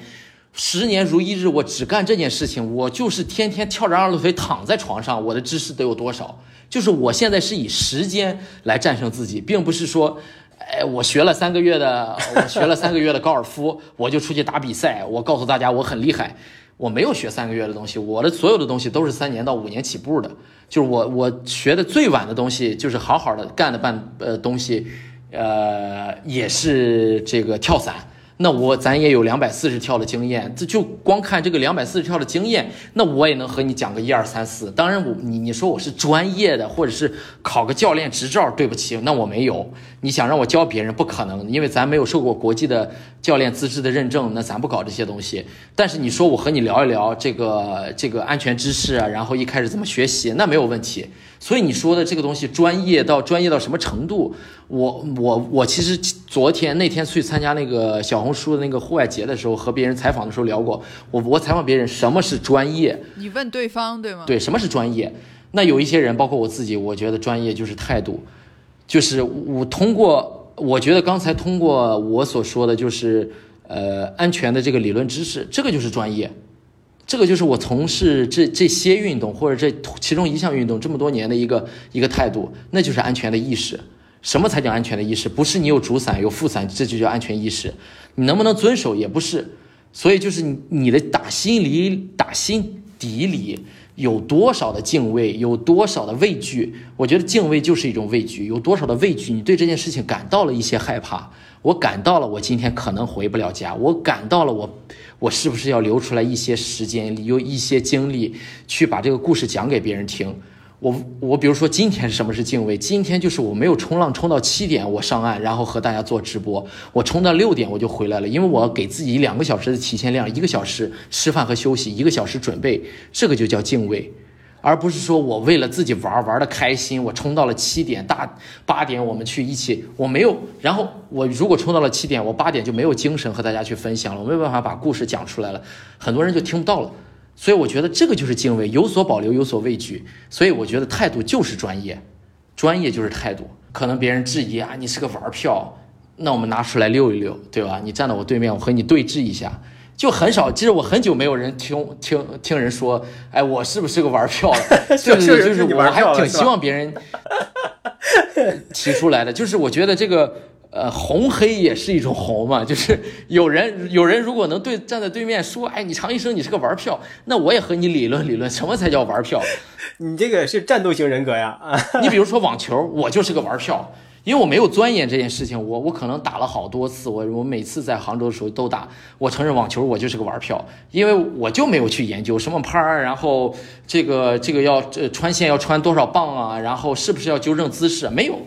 十年如一日，我只干这件事情，我就是天天翘着二郎腿躺在床上，我的知识得有多少？就是我现在是以时间来战胜自己，并不是说，哎，我学了三个月的，我学了三个月的高尔夫，我就出去打比赛，我告诉大家我很厉害。我没有学三个月的东西，我的所有的东西都是三年到五年起步的。就是我我学的最晚的东西，就是好好的干的半呃东西，呃，也是这个跳伞。那我咱也有两百四十跳的经验，这就光看这个两百四十跳的经验，那我也能和你讲个一二三四。当然我你你说我是专业的，或者是考个教练执照，对不起，那我没有。你想让我教别人不可能，因为咱没有受过国际的教练资质的认证，那咱不搞这些东西。但是你说我和你聊一聊这个这个安全知识啊，然后一开始怎么学习，那没有问题。所以你说的这个东西专业到专业到什么程度？我我我其实昨天那天去参加那个小红书的那个户外节的时候和别人采访的时候聊过，我我采访别人什么是专业，
你问对方对吗？
对，什么是专业？那有一些人，包括我自己，我觉得专业就是态度，就是我通过，我觉得刚才通过我所说的就是，呃，安全的这个理论知识，这个就是专业，这个就是我从事这这些运动或者这其中一项运动这么多年的一个一个态度，那就是安全的意识。什么才叫安全的意识？不是你有主伞有副伞，这就叫安全意识。你能不能遵守也不是。所以就是你你的打心里打心底里有多少的敬畏，有多少的畏惧？我觉得敬畏就是一种畏惧，有多少的畏惧，你对这件事情感到了一些害怕。我感到了，我今天可能回不了家。我感到了我，我是不是要留出来一些时间，有一些精力去把这个故事讲给别人听？我我比如说今天什么是敬畏？今天就是我没有冲浪冲到七点，我上岸，然后和大家做直播。我冲到六点我就回来了，因为我要给自己两个小时的提前量，一个小时吃饭和休息，一个小时准备，这个就叫敬畏。而不是说我为了自己玩玩的开心，我冲到了七点，大八点我们去一起，我没有，然后我如果冲到了七点，我八点就没有精神和大家去分享了，我没有办法把故事讲出来了，很多人就听不到了。所以我觉得这个就是敬畏，有所保留，有所畏惧。所以我觉得态度就是专业，专业就是态度。可能别人质疑啊，你是个玩票，那我们拿出来溜一溜，对吧？你站到我对面，我和你对峙一下。就很少，其实我很久没有人听听听人说，哎，我是不是个玩票了？
就
就是就是我还挺希望别人提出来的，就是我觉得这个呃红黑也是一种红嘛，就是有人有人如果能对站在对面说，哎，你常医生你是个玩票，那我也和你理论理论，什么才叫玩票？
你这个是战斗型人格呀啊！
你比如说网球，我就是个玩票，因为我没有钻研这件事情，我我可能打了好多次，我我每次在杭州的时候都打，我承认网球我就是个玩票，因为我就没有去研究什么拍儿，然后这个这个要这穿线要穿多少磅啊，然后是不是要纠正姿势，没有。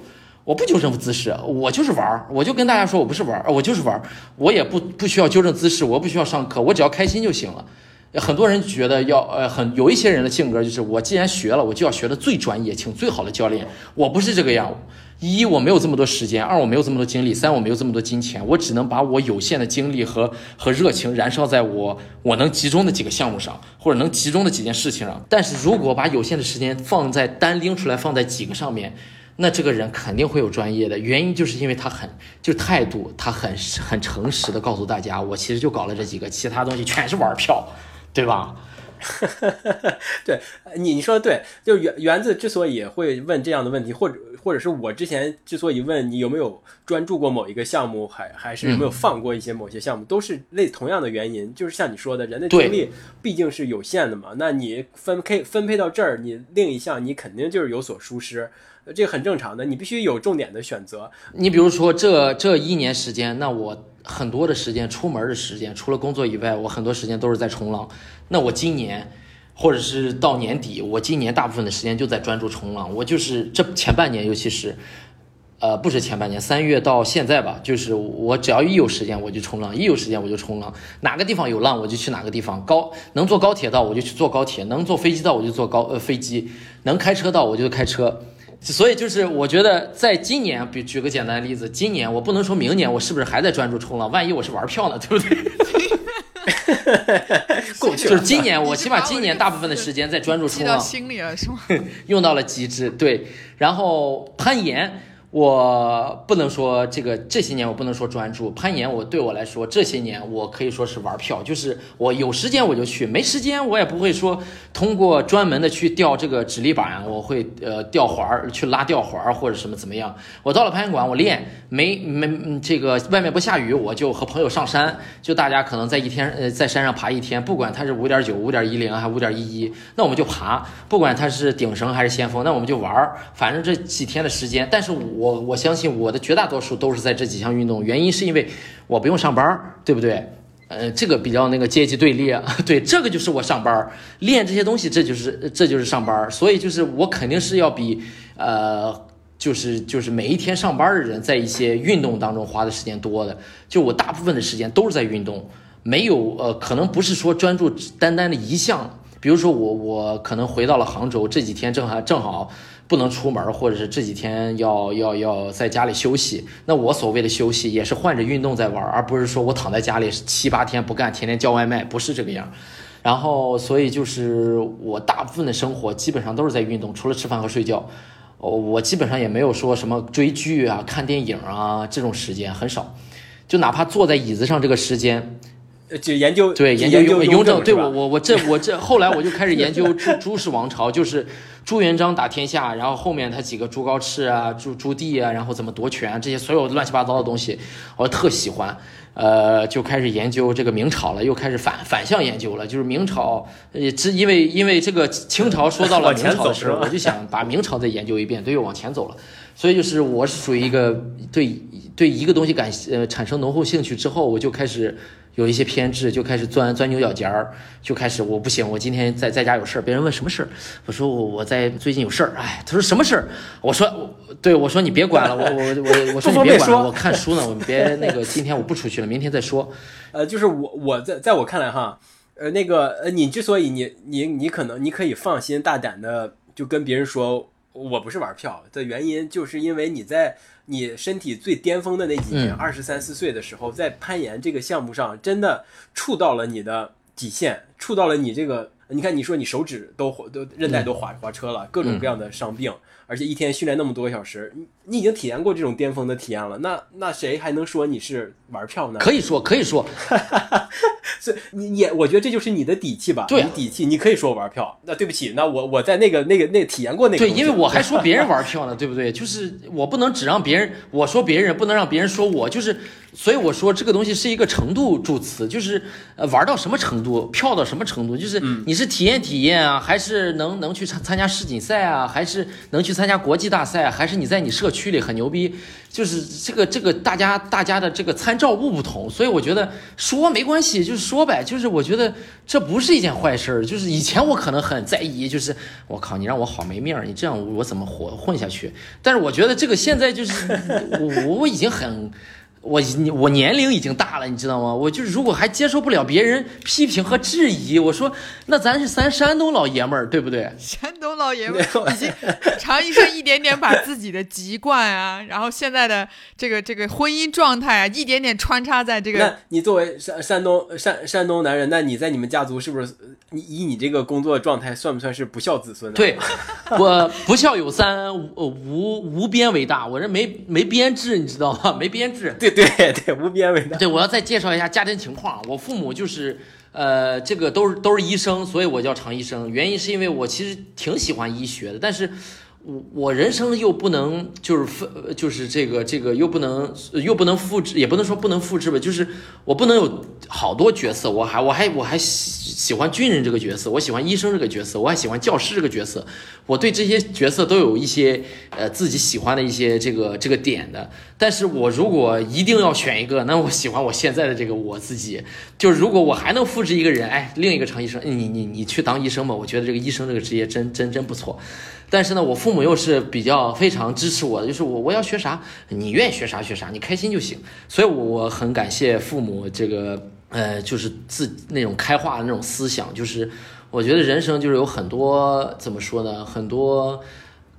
我不纠正姿势，我就是玩儿，我就跟大家说我不是玩儿，我就是玩儿，我也不不需要纠正姿势，我不需要上课，我只要开心就行了。很多人觉得要呃很有一些人的性格就是我既然学了，我就要学的最专业，请最好的教练。我不是这个样，一我没有这么多时间，二我没有这么多精力，三我没有这么多金钱，我只能把我有限的精力和和热情燃烧在我我能集中的几个项目上，或者能集中的几件事情上。但是如果把有限的时间放在单拎出来放在几个上面，那这个人肯定会有专业的原因，就是因为他很就是态度，他很很诚实的告诉大家，我其实就搞了这几个，其他东西全是玩票，对吧？
对你你说的对，就是园园子之所以会问这样的问题，或者或者是我之前之所以问你有没有专注过某一个项目，还还是有没有放过一些某些项目，都是类同样的原因，就是像你说的，人的精力毕竟是有限的嘛，那你分配分配到这儿，你另一项你肯定就是有所疏失，呃这个很正常的，你必须有重点的选择。
你比如说这这一年时间，那我很多的时间出门的时间，除了工作以外，我很多时间都是在冲浪。那我今年，或者是到年底，我今年大部分的时间就在专注冲浪。我就是这前半年，尤其是，呃，不是前半年，三月到现在吧，就是我只要一有时间我就冲浪，一有时间我就冲浪，哪个地方有浪我就去哪个地方。高能坐高铁到我就去坐高铁，能坐飞机到我就坐高呃飞机，能开车到我就开车。所以就是我觉得，在今年，比举个简单的例子，今年我不能说明年我是不是还在专注冲浪，万一我是玩票呢，对不对？
过去
就是今年，我起码今年大部分的时间在专注
记到
冲浪，
心里了是吗？
用到了极致。对，然后攀岩，我不能说这个这些年我不能说专注攀岩，我对我来说这些年我可以说是玩票，就是我有时间我就去，没时间我也不会说通过专门的去吊这个指力板，我会呃吊环儿去拉吊环儿或者什么怎么样。我到了攀岩馆，我练没没这个外面不下雨，我就和朋友上山，就大家可能在一天呃在山上爬一天，不管它是五点九、五点一零还五点一一，那我们就爬，不管它是顶绳还是先锋，那我们就玩儿，反正这几天的时间，但是我我我相信我的绝大多数都是在这几项运动，原因是因为我不用上班，对不对？呃，这个比较那个阶级对立，对，这个就是我上班练这些东西，这就是这就是上班，所以就是我肯定是要比呃。就是就是每一天上班的人，在一些运动当中花的时间多的，就我大部分的时间都是在运动，没有呃，可能不是说专注单单的一项，比如说我我可能回到了杭州这几天正好正好不能出门，或者是这几天要要要在家里休息。那我所谓的休息也是换着运动在玩，而不是说我躺在家里七八天不干，天天叫外卖，不是这个样。然后，所以就是我大部分的生活基本上都是在运动，除了吃饭和睡觉。我基本上也没有说什么追剧啊、看电影啊这种时间很少，就哪怕坐在椅子上这个时间，
就研究
对研
研究
雍正，对我我我这我这后来我就开始研究朱朱氏王朝，就是朱元璋打天下，然后后面他几个朱高炽啊、朱朱棣啊，然后怎么夺权这些所有乱七八糟的东西，我特喜欢。呃，就开始研究这个明朝了，又开始反反向研究了。就是明朝，呃，之因为因为这个清朝说到了明朝的时候，我就想把明朝再研究一遍，对，又往前走了。所以就是我是属于一个对对一个东西感呃产生浓厚兴趣之后，我就开始有一些偏执，就开始钻钻牛角尖儿，就开始我不行，我今天在在家有事儿，别人问什么事儿，我说我我在最近有事儿，哎，他说什么事儿？我说我对我说你别管了，我我我我说你别管了，我看书呢，我们别那个今天我不出去了，明天再说。
呃，就是我我在在我看来哈，呃，那个呃，你之所以你你你可能你可以放心大胆的就跟别人说我不是玩票的原因，就是因为你在你身体最巅峰的那几年，
嗯
二十三四岁的时候，在攀岩这个项目上，真的触到了你的底线，触到了你这个。你看，你说你手指都都韧带都划划车了，各种各样的伤病，而且一天训练那么多个小时，你你已经体验过这种巅峰的体验了，那那谁还能说你是玩票呢？
可以说，可以说，
所以你也，我觉得这就是你的底气吧。
对啊
你底气，你可以说我玩票。那对不起，那我我在那个那个那个体验过那个
对。因为我还说别人玩票呢，对不对？就是我不能只让别人我说别人，不能让别人说我，就是所以我说这个东西是一个程度助词，就是呃玩到什么程度，票到什么程度，就是
嗯
你是体验体验啊，还是能能去参参加世锦赛啊，还是能去参加国际大赛啊，还是你在你社区区里很牛逼，就是这个这个大家大家的这个参照物不同，所以我觉得说没关系，就是说呗，就是我觉得这不是一件坏事儿，就是以前我可能很在意，就是我靠你让我好没面儿，你这样我怎么活混下去？但是我觉得这个现在就是我我已经很。我我年龄已经大了，你知道吗？我就是如果还接受不了别人批评和质疑，我说那咱是咱山东老爷们儿，对不对？
山东老爷们儿已经常医生一点点把自己的籍贯啊，然后现在的这个这个婚姻状态啊，一点点穿插在这个
那你作为山山东山山东男人，那你在你们家族是不是你以你这个工作状态，算不算是不孝子孙呢？
对，我不孝有三，无无无边为大。我这没没编制，你知道吗？没编制。
对对 对，无边伟大。
对，我要再介绍一下家庭情况。我父母就是，呃，这个都是都是医生，所以我叫常医生。原因是因为我其实挺喜欢医学的，但是我我人生又不能就是分，就是这个这个又不能又不能复制，也不能说不能复制吧，就是我不能有好多角色，我还我还我还喜喜欢军人这个角色，我喜欢医生这个角色，我还喜欢教师这个角色，我对这些角色都有一些呃自己喜欢的一些这个这个点的。但是我如果一定要选一个，那我喜欢我现在的这个我自己。就是如果我还能复制一个人，哎，另一个常医生，你你你去当医生吧，我觉得这个医生这个职业真真真不错。但是呢，我父母又是比较非常支持我的，就是我我要学啥，你愿意学啥学啥，你开心就行。所以我，我很感谢父母这个呃，就是自那种开化的那种思想，就是我觉得人生就是有很多怎么说呢，很多。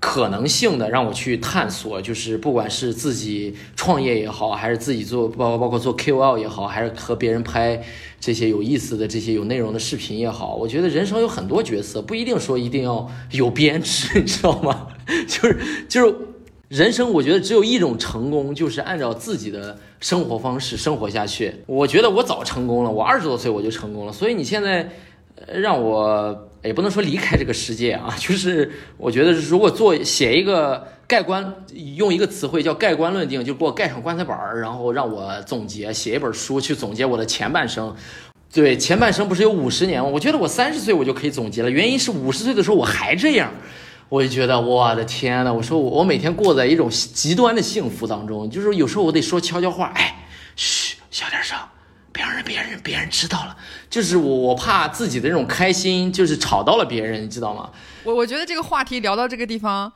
可能性的让我去探索，就是不管是自己创业也好，还是自己做包包括做 KOL 也好，还是和别人拍这些有意思的这些有内容的视频也好，我觉得人生有很多角色，不一定说一定要有编制，你知道吗？就是就是人生，我觉得只有一种成功，就是按照自己的生活方式生活下去。我觉得我早成功了，我二十多岁我就成功了，所以你现在。让我也不能说离开这个世界啊，就是我觉得如果做写一个盖棺，用一个词汇叫盖棺论定，就给我盖上棺材板儿，然后让我总结写一本书去总结我的前半生。对，前半生不是有五十年吗？我觉得我三十岁我就可以总结了，原因是五十岁的时候我还这样，我就觉得我的天呐，我说我我每天过在一种极端的幸福当中，就是有时候我得说悄悄话，哎，嘘，小点声。别让人别人别人知道了，就是我我怕自己的这种开心就是吵到了别人，你知道吗？
我我觉得这个话题聊到这个地方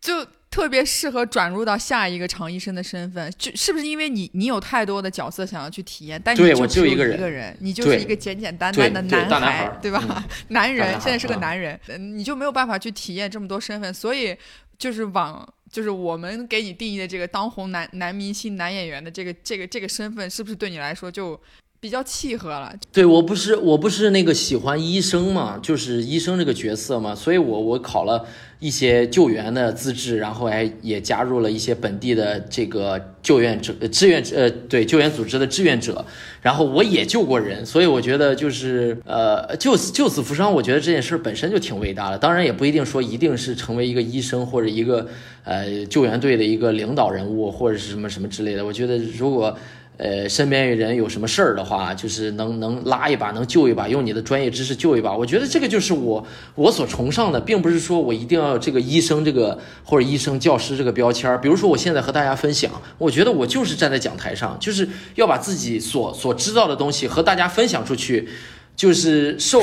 就特别适合转入到下一个常医生的身份，就是不是因为你你有太多的角色想要去体验，但你就
只有
一
一个人
人，你就是一个简简单单的
男孩
对吧？
嗯
男人
男
现在是个
啊
男人，嗯你就没有办法去体验这么多身份，所以就是往。就是我们给你定义的这个当红男男明星、男演员的这个这个这个身份，是不是对你来说就比较契合了？
对我不是我不是那个喜欢医生嘛，就是医生这个角色嘛，所以我我考了一些救援的资质，然后还也加入了一些本地的这个救援者、志愿者呃对救援组织的志愿者，然后我也救过人，所以我觉得就是呃救死救死扶伤，我觉得这件事本身就挺伟大的。当然也不一定说一定是成为一个医生或者一个呃救援队的一个领导人物或者是什么什么之类的。我觉得如果呃，身边人有什么事儿的话，就是能能拉一把，能救一把，用你的专业知识救一把。我觉得这个就是我我所崇尚的，并不是说我一定要这个医生这个或者医生教师这个标签儿。比如说我现在和大家分享，我觉得我就是站在讲台上，就是要把自己所所知道的东西和大家分享出去，就是受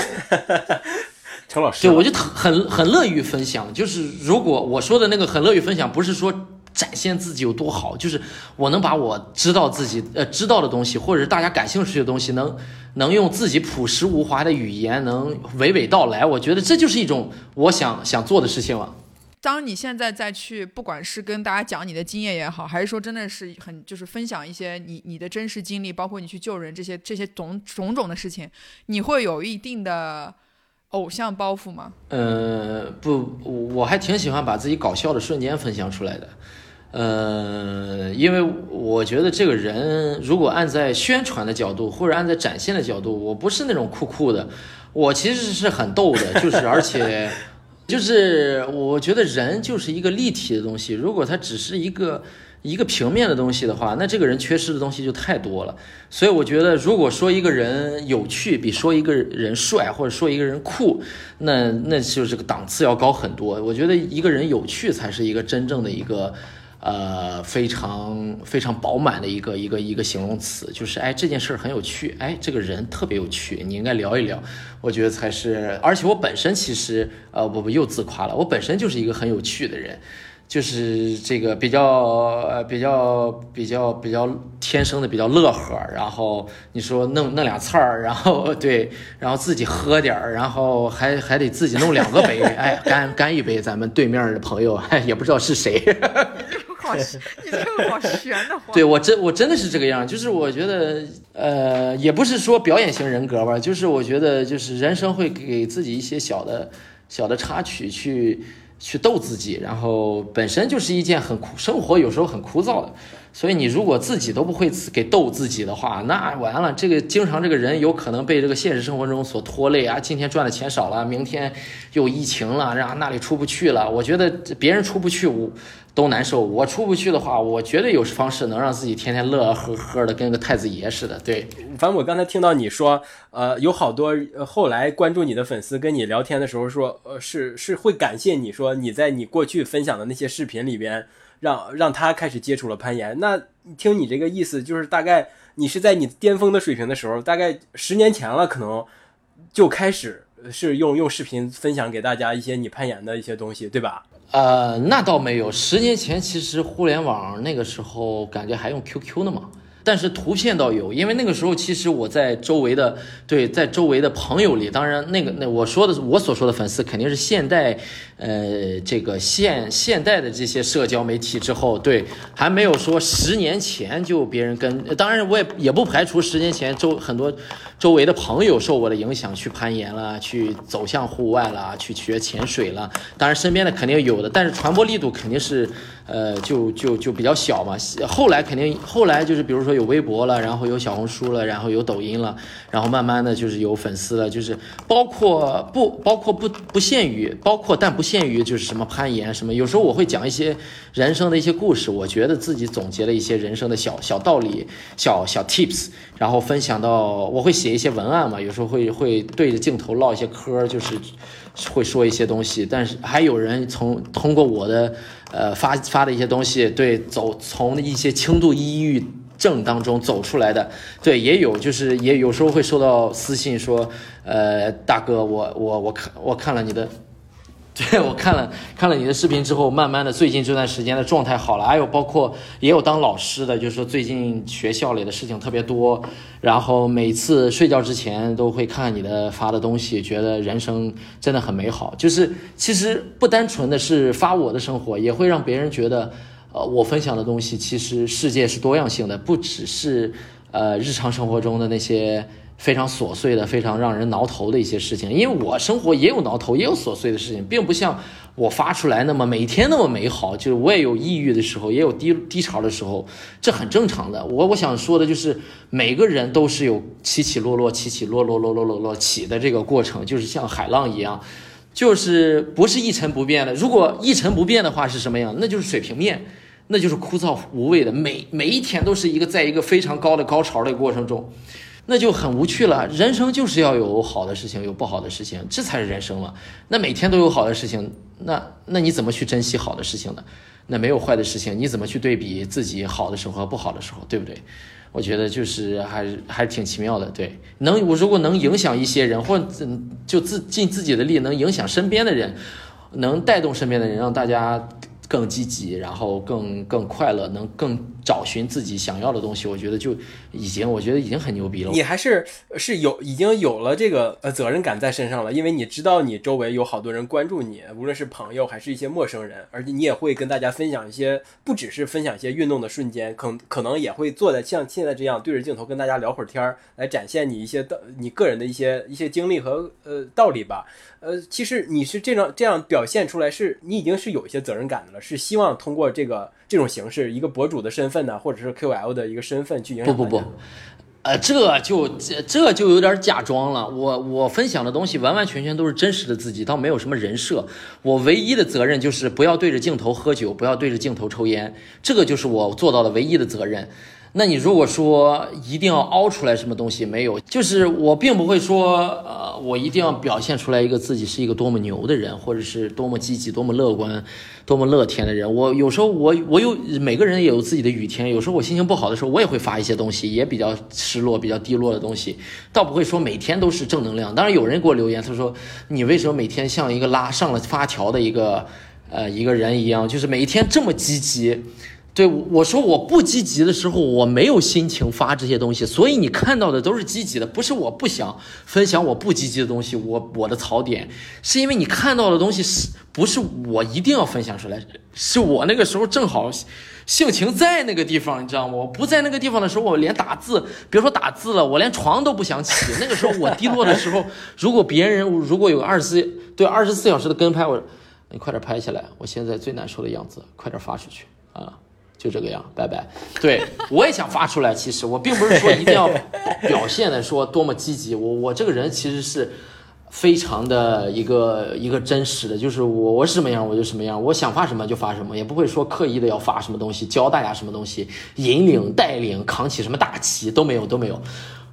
陈老师，
对，我就很很乐于分享。就是如果我说的那个很乐于分享，不是说展现自己有多好，就是我能把我知道自己呃知道的东西，或者是大家感兴趣的东西，能能用自己朴实无华的语言，能娓娓道来。我觉得这就是一种我想想做的事情了。
当你现在再去，不管是跟大家讲你的经验也好，还是说真的是很就是分享一些你你的真实经历，包括你去救人这些这些种种种的事情，你会有一定的偶像包袱吗？
呃，不，我还挺喜欢把自己搞笑的瞬间分享出来的。呃，因为我觉得这个人如果按在宣传的角度，或者按在展现的角度，我不是那种酷酷的，我其实是很逗的，就是而且 就是我觉得人就是一个立体的东西，如果他只是一个一个平面的东西的话，那这个人缺失的东西就太多了。所以我觉得，如果说一个人有趣比说一个人帅或者说一个人酷，那那就是这个档次要高很多。我觉得一个人有趣才是一个真正的一个。呃，非常非常饱满的一个一个一个形容词，就是哎，这件事儿很有趣，哎，这个人特别有趣，你应该聊一聊，我觉得才是。而且我本身其实，呃，我不又自夸了，我本身就是一个很有趣的人，就是这个比较呃比较比较比较天生的比较乐呵，然后你说弄弄俩菜儿，然后对，然后自己喝点儿，然后还还得自己弄两个杯，哎，干干一杯，咱们对面的朋友，哎，也不知道是谁。
好，你这个好悬的慌。
对我真我真的是这个样，就是我觉得，呃，也不是说表演型人格吧，就是我觉得就是人生会给自己一些小的小的插曲去去逗自己，然后本身就是一件很枯，生活有时候很枯燥的，所以你如果自己都不会给逗自己的话，那完了，这个经常这个人有可能被这个现实生活中所拖累啊，今天赚的钱少了，明天又疫情了，然后那里出不去了，我觉得别人出不去，我。都难受，我出不去的话，我绝对有方式能让自己天天乐呵呵的，跟个太子爷似的。对，
反正我刚才听到你说，呃，有好多后来关注你的粉丝跟你聊天的时候说，呃，是是会感谢你说你在你过去分享的那些视频里边，让让他开始接触了攀岩。那听你这个意思，就是大概你是在你巅峰的水平的时候，大概十年前了，可能就开始是用用视频分享给大家一些你攀岩的一些东西，对吧？
呃，那倒没有。十年前其实互联网那个时候感觉还用 QQ 呢嘛，但是图片倒有，因为那个时候其实我在周围的对，在周围的朋友里，当然那个那我说的我所说的粉丝肯定是现代，呃，这个现现代的这些社交媒体之后，对，还没有说十年前就别人跟，当然我也也不排除十年前周很多周围的朋友受我的影响去攀岩了，去走向户外了，去学潜水了，当然身边的肯定有的，但是传播力度肯定是。呃，就就就比较小嘛。后来肯定，后来就是比如说有微博了，然后有小红书了，然后有抖音了，然后慢慢的就是有粉丝了，就是包括不包括不不限于，包括但不限于就是什么攀岩什么。有时候我会讲一些人生的一些故事，我觉得自己总结了一些人生的小小道理、小小 tips，然后分享到我会写一些文案嘛，有时候会会对着镜头唠一些嗑，就是会说一些东西。但是还有人从通过我的。呃，发发的一些东西，对，走从一些轻度抑郁症当中走出来的，对，也有，就是也有时候会收到私信说，呃，大哥，我我我看我看了你的，对我看了看了你的视频之后，慢慢的最近这段时间的状态好了。还有包括也有当老师的，就是说最近学校里的事情特别多，然后每次睡觉之前都会看你的发的东西，觉得人生真的很美好。就是其实不单纯的是发我的生活，也会让别人觉得，呃，我分享的东西其实世界是多样性的，不只是呃日常生活中的那些。非常琐碎的、非常让人挠头的一些事情，因为我生活也有挠头，也有琐碎的事情，并不像我发出来那么每天那么美好。就是我也有抑郁的时候，也有低低潮的时候，这很正常的。我我想说的就是，每个人都是有起起落落、起起落落、落落落落起的这个过程，就是像海浪一样，就是不是一成不变的。如果一成不变的话是什么样？那就是水平面，那就是枯燥无味的。每每一天都是一个在一个非常高的高潮的过程中。那就很无趣了。人生就是要有好的事情，有不好的事情，这才是人生嘛。那每天都有好的事情，那那你怎么去珍惜好的事情呢？那没有坏的事情，你怎么去对比自己好的时候和不好的时候，对不对？我觉得就是还是还挺奇妙的。对，能我如果能影响一些人，或就自尽自己的力，能影响身边的人，能带动身边的人，让大家。更积极，然后更更快乐，能更找寻自己想要的东西，我觉得就已经，我觉得已经很牛逼了。
你还是是有已经有了这个呃责任感在身上了，因为你知道你周围有好多人关注你，无论是朋友还是一些陌生人，而且你也会跟大家分享一些，不只是分享一些运动的瞬间，可可能也会坐在像现在这样对着镜头跟大家聊会儿天儿，来展现你一些的你个人的一些一些经历和呃道理吧。呃，其实你是这样这样表现出来，是你已经是有一些责任感的了，是希望通过这个这种形式，一个博主的身份呢，或者是 KOL 的一个身份去影响。
不不不，呃，这就这这就有点假装了。我我分享的东西完完全全都是真实的自己，倒没有什么人设。我唯一的责任就是不要对着镜头喝酒，不要对着镜头抽烟，这个就是我做到的唯一的责任。那你如果说一定要凹出来什么东西，没有，就是我并不会说，呃，我一定要表现出来一个自己是一个多么牛的人，或者是多么积极、多么乐观、多么乐天的人。我有时候我我有每个人也有自己的雨天，有时候我心情不好的时候，我也会发一些东西，也比较失落、比较低落的东西，倒不会说每天都是正能量。当然有人给我留言，他说你为什么每天像一个拉上了发条的一个呃一个人一样，就是每一天这么积极。对我说我不积极的时候，我没有心情发这些东西，所以你看到的都是积极的，不是我不想分享我不积极的东西。我我的槽点是因为你看到的东西是不是我一定要分享出来？是我那个时候正好性情在那个地方，你知道吗？我不在那个地方的时候，我连打字，别说打字了，我连床都不想起。那个时候我低落的时候，如果别人如果有二十四对二十四小时的跟拍，我你快点拍下来，我现在最难受的样子，快点发出去啊！就这个样，拜拜。对我也想发出来，其实我并不是说一定要表现的说多么积极，我我这个人其实是非常的一个一个真实的，就是我我是什么样我就什么样，我想发什么就发什么，也不会说刻意的要发什么东西，教大家什么东西，引领带领扛起什么大旗都没有都没有，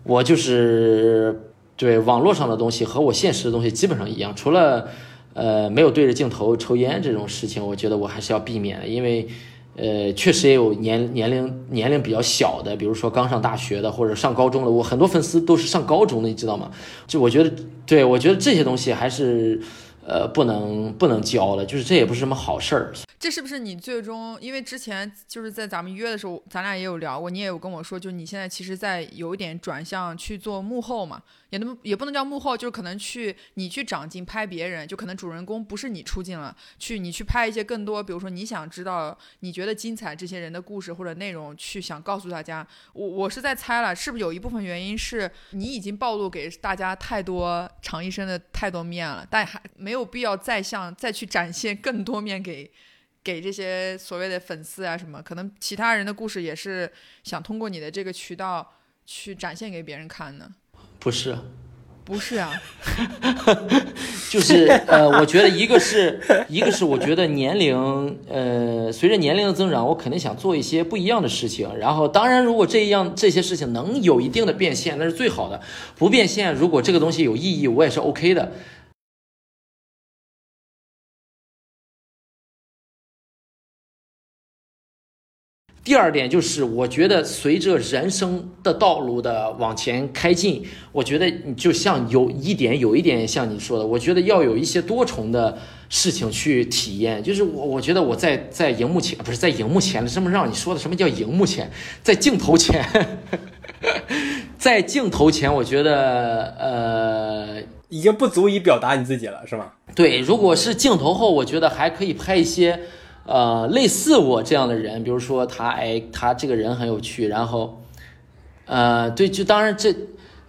我就是对网络上的东西和我现实的东西基本上一样，除了呃没有对着镜头抽烟这种事情，我觉得我还是要避免的，因为。呃，确实也有年年龄年龄比较小的，比如说刚上大学的或者上高中的，我很多粉丝都是上高中的，你知道吗？就我觉得，对我觉得这些东西还是，呃，不能不能教了，就是这也不是什么好事儿。
这是不是你最终？因为之前就是在咱们约的时候，咱俩也有聊过，你也有跟我说，就你现在其实在有一点转向去做幕后嘛，也能也不能叫幕后，就是可能去你去长镜拍别人，就可能主人公不是你出镜了，去你去拍一些更多，比如说你想知道、你觉得精彩这些人的故事或者内容，去想告诉大家。我我是在猜了，是不是有一部分原因是你已经暴露给大家太多常医生的太多面了，但还没有必要再向再去展现更多面给。给这些所谓的粉丝啊什么，可能其他人的故事也是想通过你的这个渠道去展现给别人看呢？
不是，
不是啊，
就是呃，我觉得一个是一个是我觉得年龄呃，随着年龄的增长，我肯定想做一些不一样的事情。然后当然，如果这样这些事情能有一定的变现，那是最好的。不变现，如果这个东西有意义，我也是 OK 的。第二点就是，我觉得随着人生的道路的往前开进，我觉得你就像有一点有一点像你说的，我觉得要有一些多重的事情去体验。就是我我觉得我在在荧幕前不是在荧幕前了，这么让你说的什么叫荧幕前，在镜头前，在镜头前，我觉得呃。
已经不足以表达你自己了，是吗？
对，如果是镜头后，我觉得还可以拍一些，呃，类似我这样的人，比如说他，哎，他这个人很有趣，然后，呃，对，就当然这，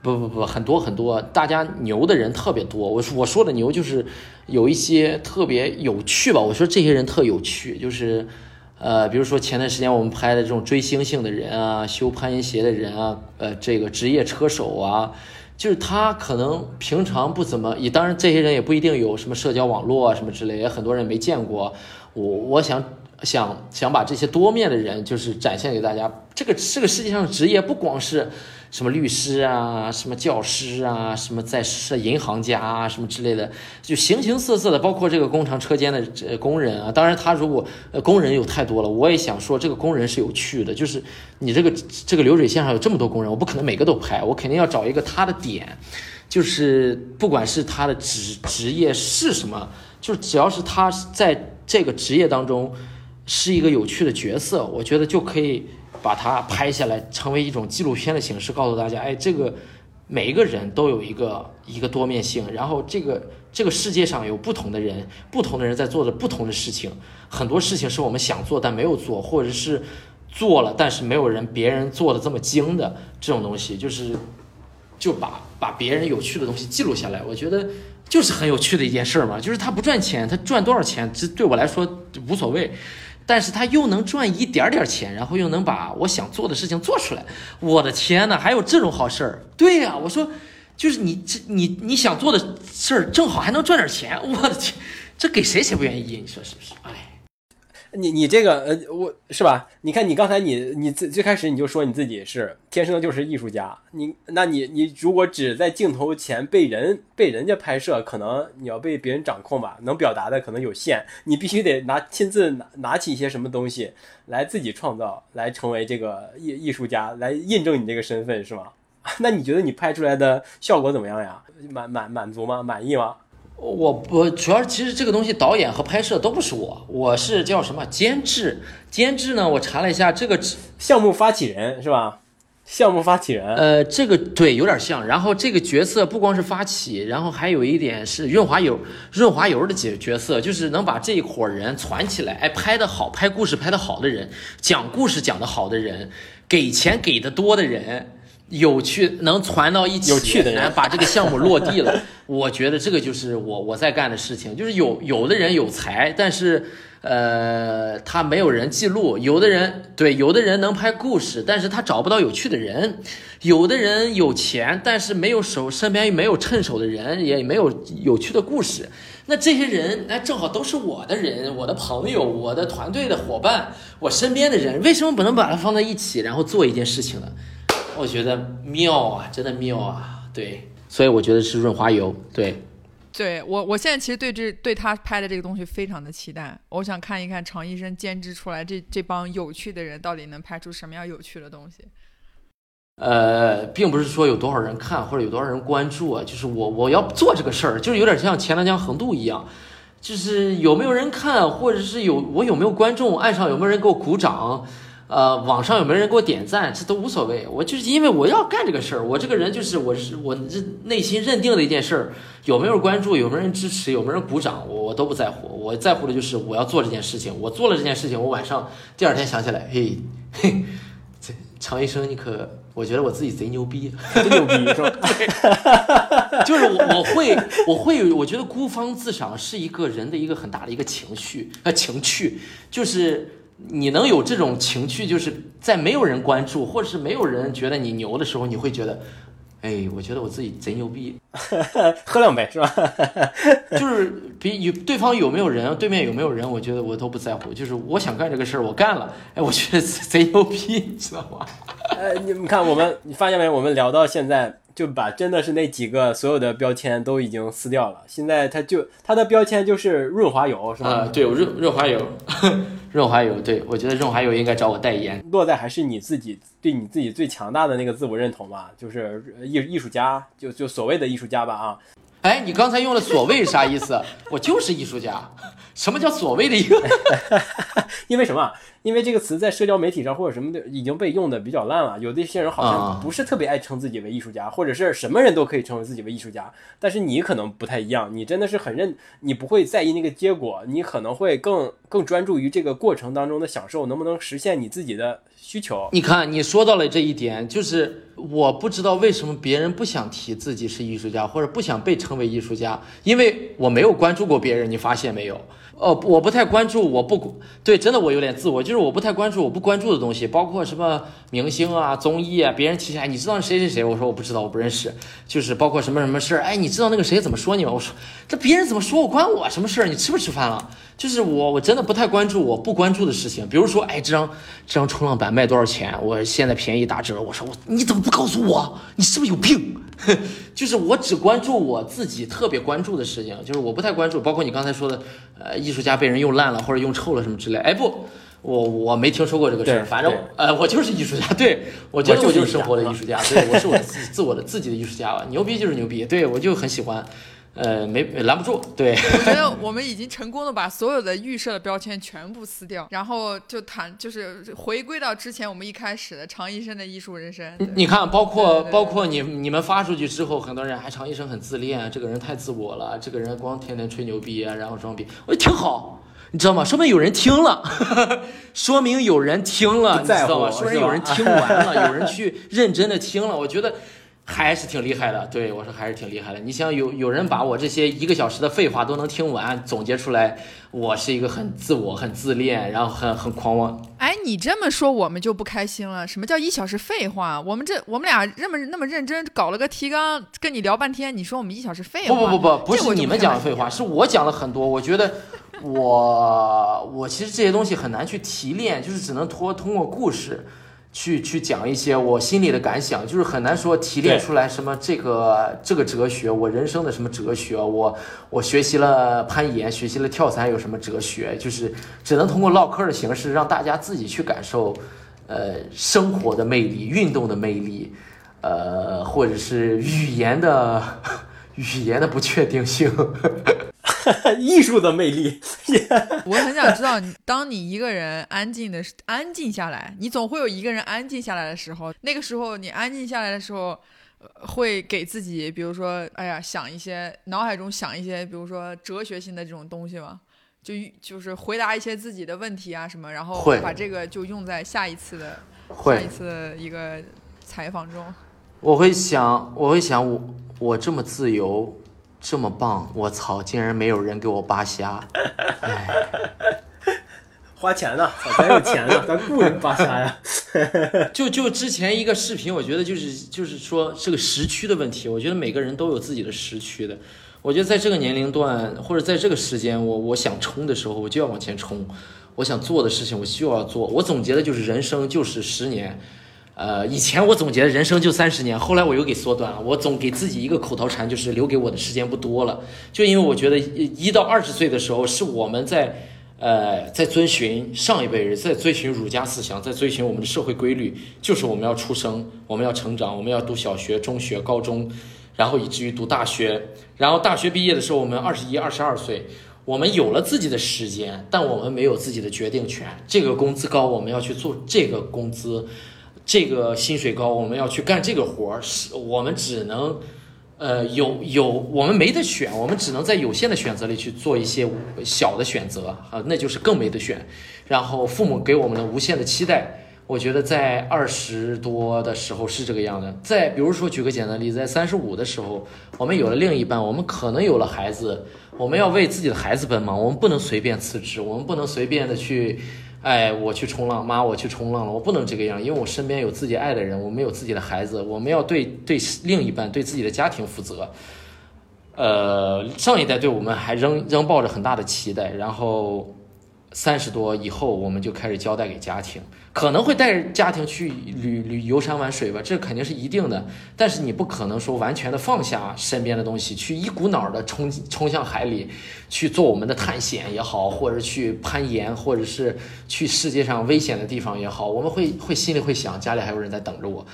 不不不，很多很多，大家牛的人特别多。我我说的牛就是有一些特别有趣吧。我说这些人特有趣，就是，呃，比如说前段时间我们拍的这种追星星的人啊，修攀岩鞋的人啊，呃，这个职业车手啊。就是他可能平常不怎么，也当然这些人也不一定有什么社交网络啊什么之类，也很多人没见过。我我想想想把这些多面的人，就是展现给大家。这个这个世界上的职业不光是什么律师啊，什么教师啊，什么在是银行家啊，什么之类的，就形形色色的，包括这个工厂车间的呃工人啊。当然，他如果呃工人有太多了，我也想说这个工人是有趣的，就是你这个这个流水线上有这么多工人，我不可能每个都拍，我肯定要找一个他的点，就是不管是他的职职业是什么，就是只要是他在这个职业当中是一个有趣的角色，我觉得就可以。把它拍下来，成为一种纪录片的形式，告诉大家，哎，这个每一个人都有一个一个多面性，然后这个这个世界上有不同的人，不同的人在做着不同的事情，很多事情是我们想做但没有做，或者是做了但是没有人别人做的这么精的这种东西，就是就把把别人有趣的东西记录下来，我觉得就是很有趣的一件事嘛，就是他不赚钱，他赚多少钱，这对我来说无所谓。但是他又能赚一点点钱，然后又能把我想做的事情做出来，我的天呐，还有这种好事儿？对呀、我说，就是你这你你想做的事儿，正好还能赚点钱，我的天，这给谁谁不愿意？你说是不是？哎，
你你这个呃，我是吧？你看你刚才你你最最开始你就说你自己是天生就是艺术家，你那你你如果只在镜头前被人被人家拍摄，可能你要被别人掌控吧，能表达的可能有限，你必须得拿亲自拿拿起一些什么东西来自己创造，来成为这个艺艺术家，来印证你这个身份，是吗？那你觉得你拍出来的效果怎么样呀？满满满足吗？满意吗？
我我主要其实这个东西导演和拍摄都不是我，我是叫什么监制？监制呢？我查了一下，这个
项目发起人是吧？项目发起人，
呃，这个对有点像。然后这个角色不光是发起，然后还有一点是润滑油，润滑油的角角色，就是能把这一伙人攒起来。哎，拍的好，拍故事拍的好的人，讲故事讲的好的人，给钱给的多的人。有趣能传到一起，
有趣的人
把这个项目落地了，我觉得这个就是我我在干的事情。就是有有的人有才，但是呃他没有人记录；有的人对，有的人能拍故事，但是他找不到有趣的人；有的人有钱，但是没有手身边没有趁手的人，也没有有趣的故事。那这些人，那，正好都是我的人，我的朋友，我的团队的伙伴，我身边的人，为什么不能把它放在一起，然后做一件事情呢？我觉得妙啊，真的妙啊，对，所以我觉得是润滑油，对，
对我，我现在其实对这对他拍的这个东西非常的期待，我想看一看常医生监制出来这这帮有趣的人到底能拍出什么样有趣的东西。
呃，并不是说有多少人看或者有多少人关注啊，就是我我要做这个事儿，就是有点像钱塘江横渡一样，就是有没有人看，或者是有我有没有观众，岸上有没有人给我鼓掌。呃，网上有没有人给我点赞，这都无所谓。我就是因为我要干这个事儿，我这个人就是我是我这内心认定的一件事儿，有没有关注，有没有人支持，有没有人鼓掌，我我都不在乎。我在乎的就是我要做这件事情。我做了这件事情，我晚上第二天想起来，嘿嘿，这常医生你可，我觉得我自己贼牛逼，
真牛逼是吧？
就是我我会我会我觉得孤芳自赏是一个人的一个很大的一个情绪呃情趣，就是。你能有这种情趣，就是在没有人关注，或者是没有人觉得你牛的时候，你会觉得，哎，我觉得我自己贼牛逼，
喝两杯是吧？
就是比有对方有没有人，对面有没有人，我觉得我都不在乎，就是我想干这个事儿，我干了，哎，我觉得贼牛逼，你知道吗？
呃，你们看我们，你发现没？我们聊到现在，就把真的是那几个所有的标签都已经撕掉了。现在它就它的标签就是润滑油，是吧？
啊，对，润润滑油，润滑油，对我觉得润滑油应该找我代言。
落在还是你自己对你自己最强大的那个自我认同吧，就是艺艺术家，就就所谓的艺术家吧啊。
哎，你刚才用了“所谓”啥意思？我就是艺术家。什么叫所谓的一个？
因为什么？因为这个词在社交媒体上或者什么的已经被用的比较烂了。有的一些人好像不是特别爱称自己为艺术家，或者是什么人都可以称为自己为艺术家。但是你可能不太一样，你真的是很认，你不会在意那个结果，你可能会更更专注于这个过程当中的享受，能不能实现你自己的需求？
你看，你说到了这一点，就是我不知道为什么别人不想提自己是艺术家，或者不想被称为艺术家，因为我没有关注过别人，你发现没有？哦，我不太关注，我不对，真的我有点自我，就是我不太关注我不关注的东西，包括什么明星啊、综艺啊，别人提起来，你知道谁谁谁？我说我不知道，我不认识。就是包括什么什么事儿，哎，你知道那个谁怎么说你吗？我说这别人怎么说我关我什么事儿？你吃不吃饭了？就是我我真的不太关注我不关注的事情，比如说，哎，这张这张冲浪板卖多少钱？我现在便宜打折，我说我你怎么不告诉我？你是不是有病？就是我只关注我自己特别关注的事情，就是我不太关注，包括你刚才说的，呃，艺术家被人用烂了或者用臭了什么之类。哎，不，我我没听说过这个事儿，反正呃，我就是艺术家，对我觉得我就是生活的艺术家，对，我是我自自我的自己的艺术家吧，牛逼就是牛逼，对我就很喜欢。呃，没拦不住。对，
我觉得我们已经成功的把所有的预设的标签全部撕掉，然后就谈，就是回归到之前我们一开始的常医生的艺术人生。
你看，包括包括你你们发出去之后，很多人还常医生很自恋，这个人太自我了，这个人光天天吹牛逼啊，然后装逼。我挺好，你知道吗？说明有人听了，说明有人听了，你知道吗？说明有人听完了，有人去认真的听了。我觉得。还是挺厉害的，对我说还是挺厉害的。你想有有人把我这些一个小时的废话都能听完，总结出来，我是一个很自我、很自恋，然后很很狂妄。
哎，你这么说我们就不开心了。什么叫一小时废话？我们这我们俩那么那么认真搞了个提纲，跟你聊半天，你说我们一小时废话？
不不不不，不是你们讲的废话，是我讲了很多。我觉得我 我其实这些东西很难去提炼，就是只能通通过故事。去去讲一些我心里的感想，就是很难说提炼出来什么这个这个哲学，我人生的什么哲学，我我学习了攀岩，学习了跳伞，有什么哲学，就是只能通过唠嗑的形式让大家自己去感受，呃，生活的魅力，运动的魅力，呃，或者是语言的 语言的不确定性。
艺术的魅力，
我很想知道，当你一个人安静的安静下来，你总会有一个人安静下来的时候。那个时候，你安静下来的时候，会给自己，比如说，哎呀，想一些脑海中想一些，比如说哲学性的这种东西吗？就就是回答一些自己的问题啊什么，然后把这个就用在下一次的下一次的一个采访中。
我会想，我会想，我我这么自由。这么棒！我操，竟然没有人给我扒虾！哎，
花钱呢？咱有钱呢，咱雇人扒虾呀！
就就之前一个视频，我觉得就是就是说是个时区的问题。我觉得每个人都有自己的时区的。我觉得在这个年龄段或者在这个时间，我我想冲的时候，我就要往前冲；我想做的事情，我就要做。我总结的就是人生就是十年。呃，以前我总结人生就三十年，后来我又给缩短了。我总给自己一个口头禅，就是留给我的时间不多了。就因为我觉得一到二十岁的时候，是我们在呃在遵循上一辈人，在遵循儒家思想，在遵循我们的社会规律，就是我们要出生，我们要成长，我们要读小学、中学、高中，然后以至于读大学。然后大学毕业的时候，我们二十一、二十二岁，我们有了自己的时间，但我们没有自己的决定权。这个工资高，我们要去做这个工资。这个薪水高，我们要去干这个活儿，是我们只能，呃，有有我们没得选，我们只能在有限的选择里去做一些小的选择啊，那就是更没得选。然后父母给我们的无限的期待，我觉得在二十多的时候是这个样的。在比如说，举个简单例子，在三十五的时候，我们有了另一半，我们可能有了孩子，我们要为自己的孩子奔忙，我们不能随便辞职，我们不能随便的去。哎，我去冲浪，妈，我去冲浪了，我不能这个样，因为我身边有自己爱的人，我们有自己的孩子，我们要对对另一半、对自己的家庭负责。呃，上一代对我们还仍仍抱着很大的期待，然后三十多以后，我们就开始交代给家庭，可能会带着家庭去旅旅游山玩水吧，这肯定是一定的。但是你不可能说完全的放下身边的东西，去一股脑的冲冲向海里，去做我们的探险也好，或者去攀岩，或者是去世界上危险的地方也好，我们会会心里会想，家里还有人在等着我。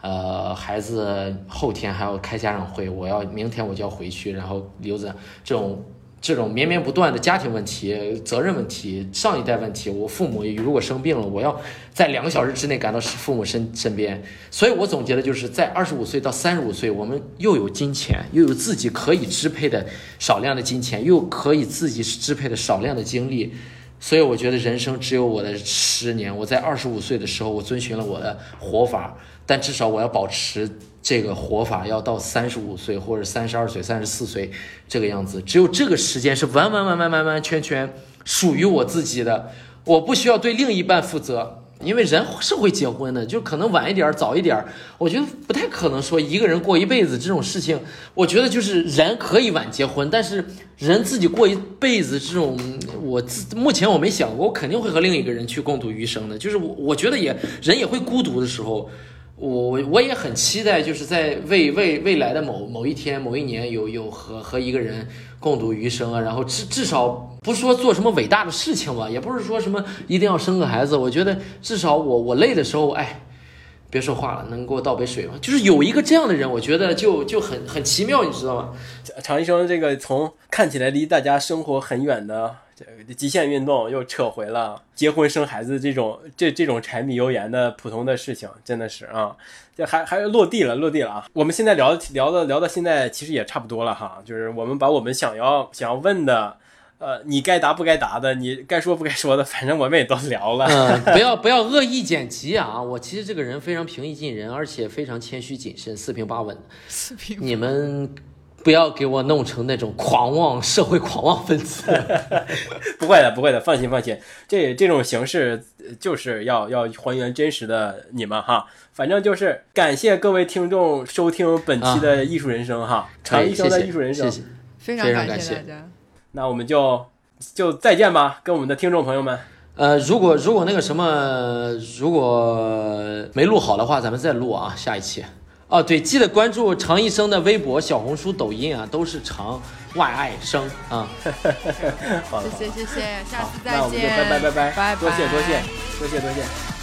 呃，孩子后天还要开家长会，我要明天我就要回去，然后留着这种。这种绵绵不断的家庭问题、责任问题、上一代问题，我父母如果生病了，我要在两个小时之内赶到父母身身边。所以我总结的就是在二十五岁到三十五岁，我们又有金钱，又有自己可以支配的少量的金钱，又可以自己支配的少量的精力。所以我觉得人生只有我的十年。我在二十五岁的时候，我遵循了我的活法，但至少我要保持。这个活法要到三十五岁或者三十二岁、三十四岁这个样子，只有这个时间是完完完完完完全全属于我自己的，我不需要对另一半负责，因为人是会结婚的，就可能晚一点、早一点，我觉得不太可能说一个人过一辈子这种事情。我觉得就是人可以晚结婚，但是人自己过一辈子这种，我自目前我没想过，我肯定会和另一个人去共度余生的。就是我我觉得也人也会孤独的时候。我我也很期待，就是在未未未来的某某一天、某一年，有有和和一个人共度余生啊。然后至至少不说做什么伟大的事情吧，也不是说什么一定要生个孩子。我觉得至少我我累的时候，哎，别说话了，能给我倒杯水吗？就是有一个这样的人，我觉得就就很很奇妙，你知道吗？
常医生，这个从看起来离大家生活很远的。这个极限运动又扯回了结婚生孩子这种这这种柴米油盐的普通的事情，真的是啊，这还还落地了，落地了啊！我们现在聊聊的聊到现在，其实也差不多了哈，就是我们把我们想要想要问的，呃，你该答不该答的，你该说不该说的，反正我们也都聊了。
嗯，不要不要恶意剪辑啊！我其实这个人非常平易近人，而且非常谦虚谨慎，四平八稳。
四平，
你们。不要给我弄成那种狂妄社会狂妄分子，
不会的，不会的，放心放心，这这种形式就是要要还原真实的你们哈，反正就是感谢各位听众收听本期的艺术人生哈，长医生的艺术人生，
非常感谢。大家，
那我们就就再见吧，跟我们的听众朋友们，
呃，如果如果那个什么，如果没录好的话，咱们再录啊，下一期。哦，对，记得关注常医生的微博、小红书、抖音啊，都是常外爱生啊。
好，
谢谢谢谢，下次再见。那
我们就拜拜拜拜，
拜拜，
多谢多谢多谢多谢。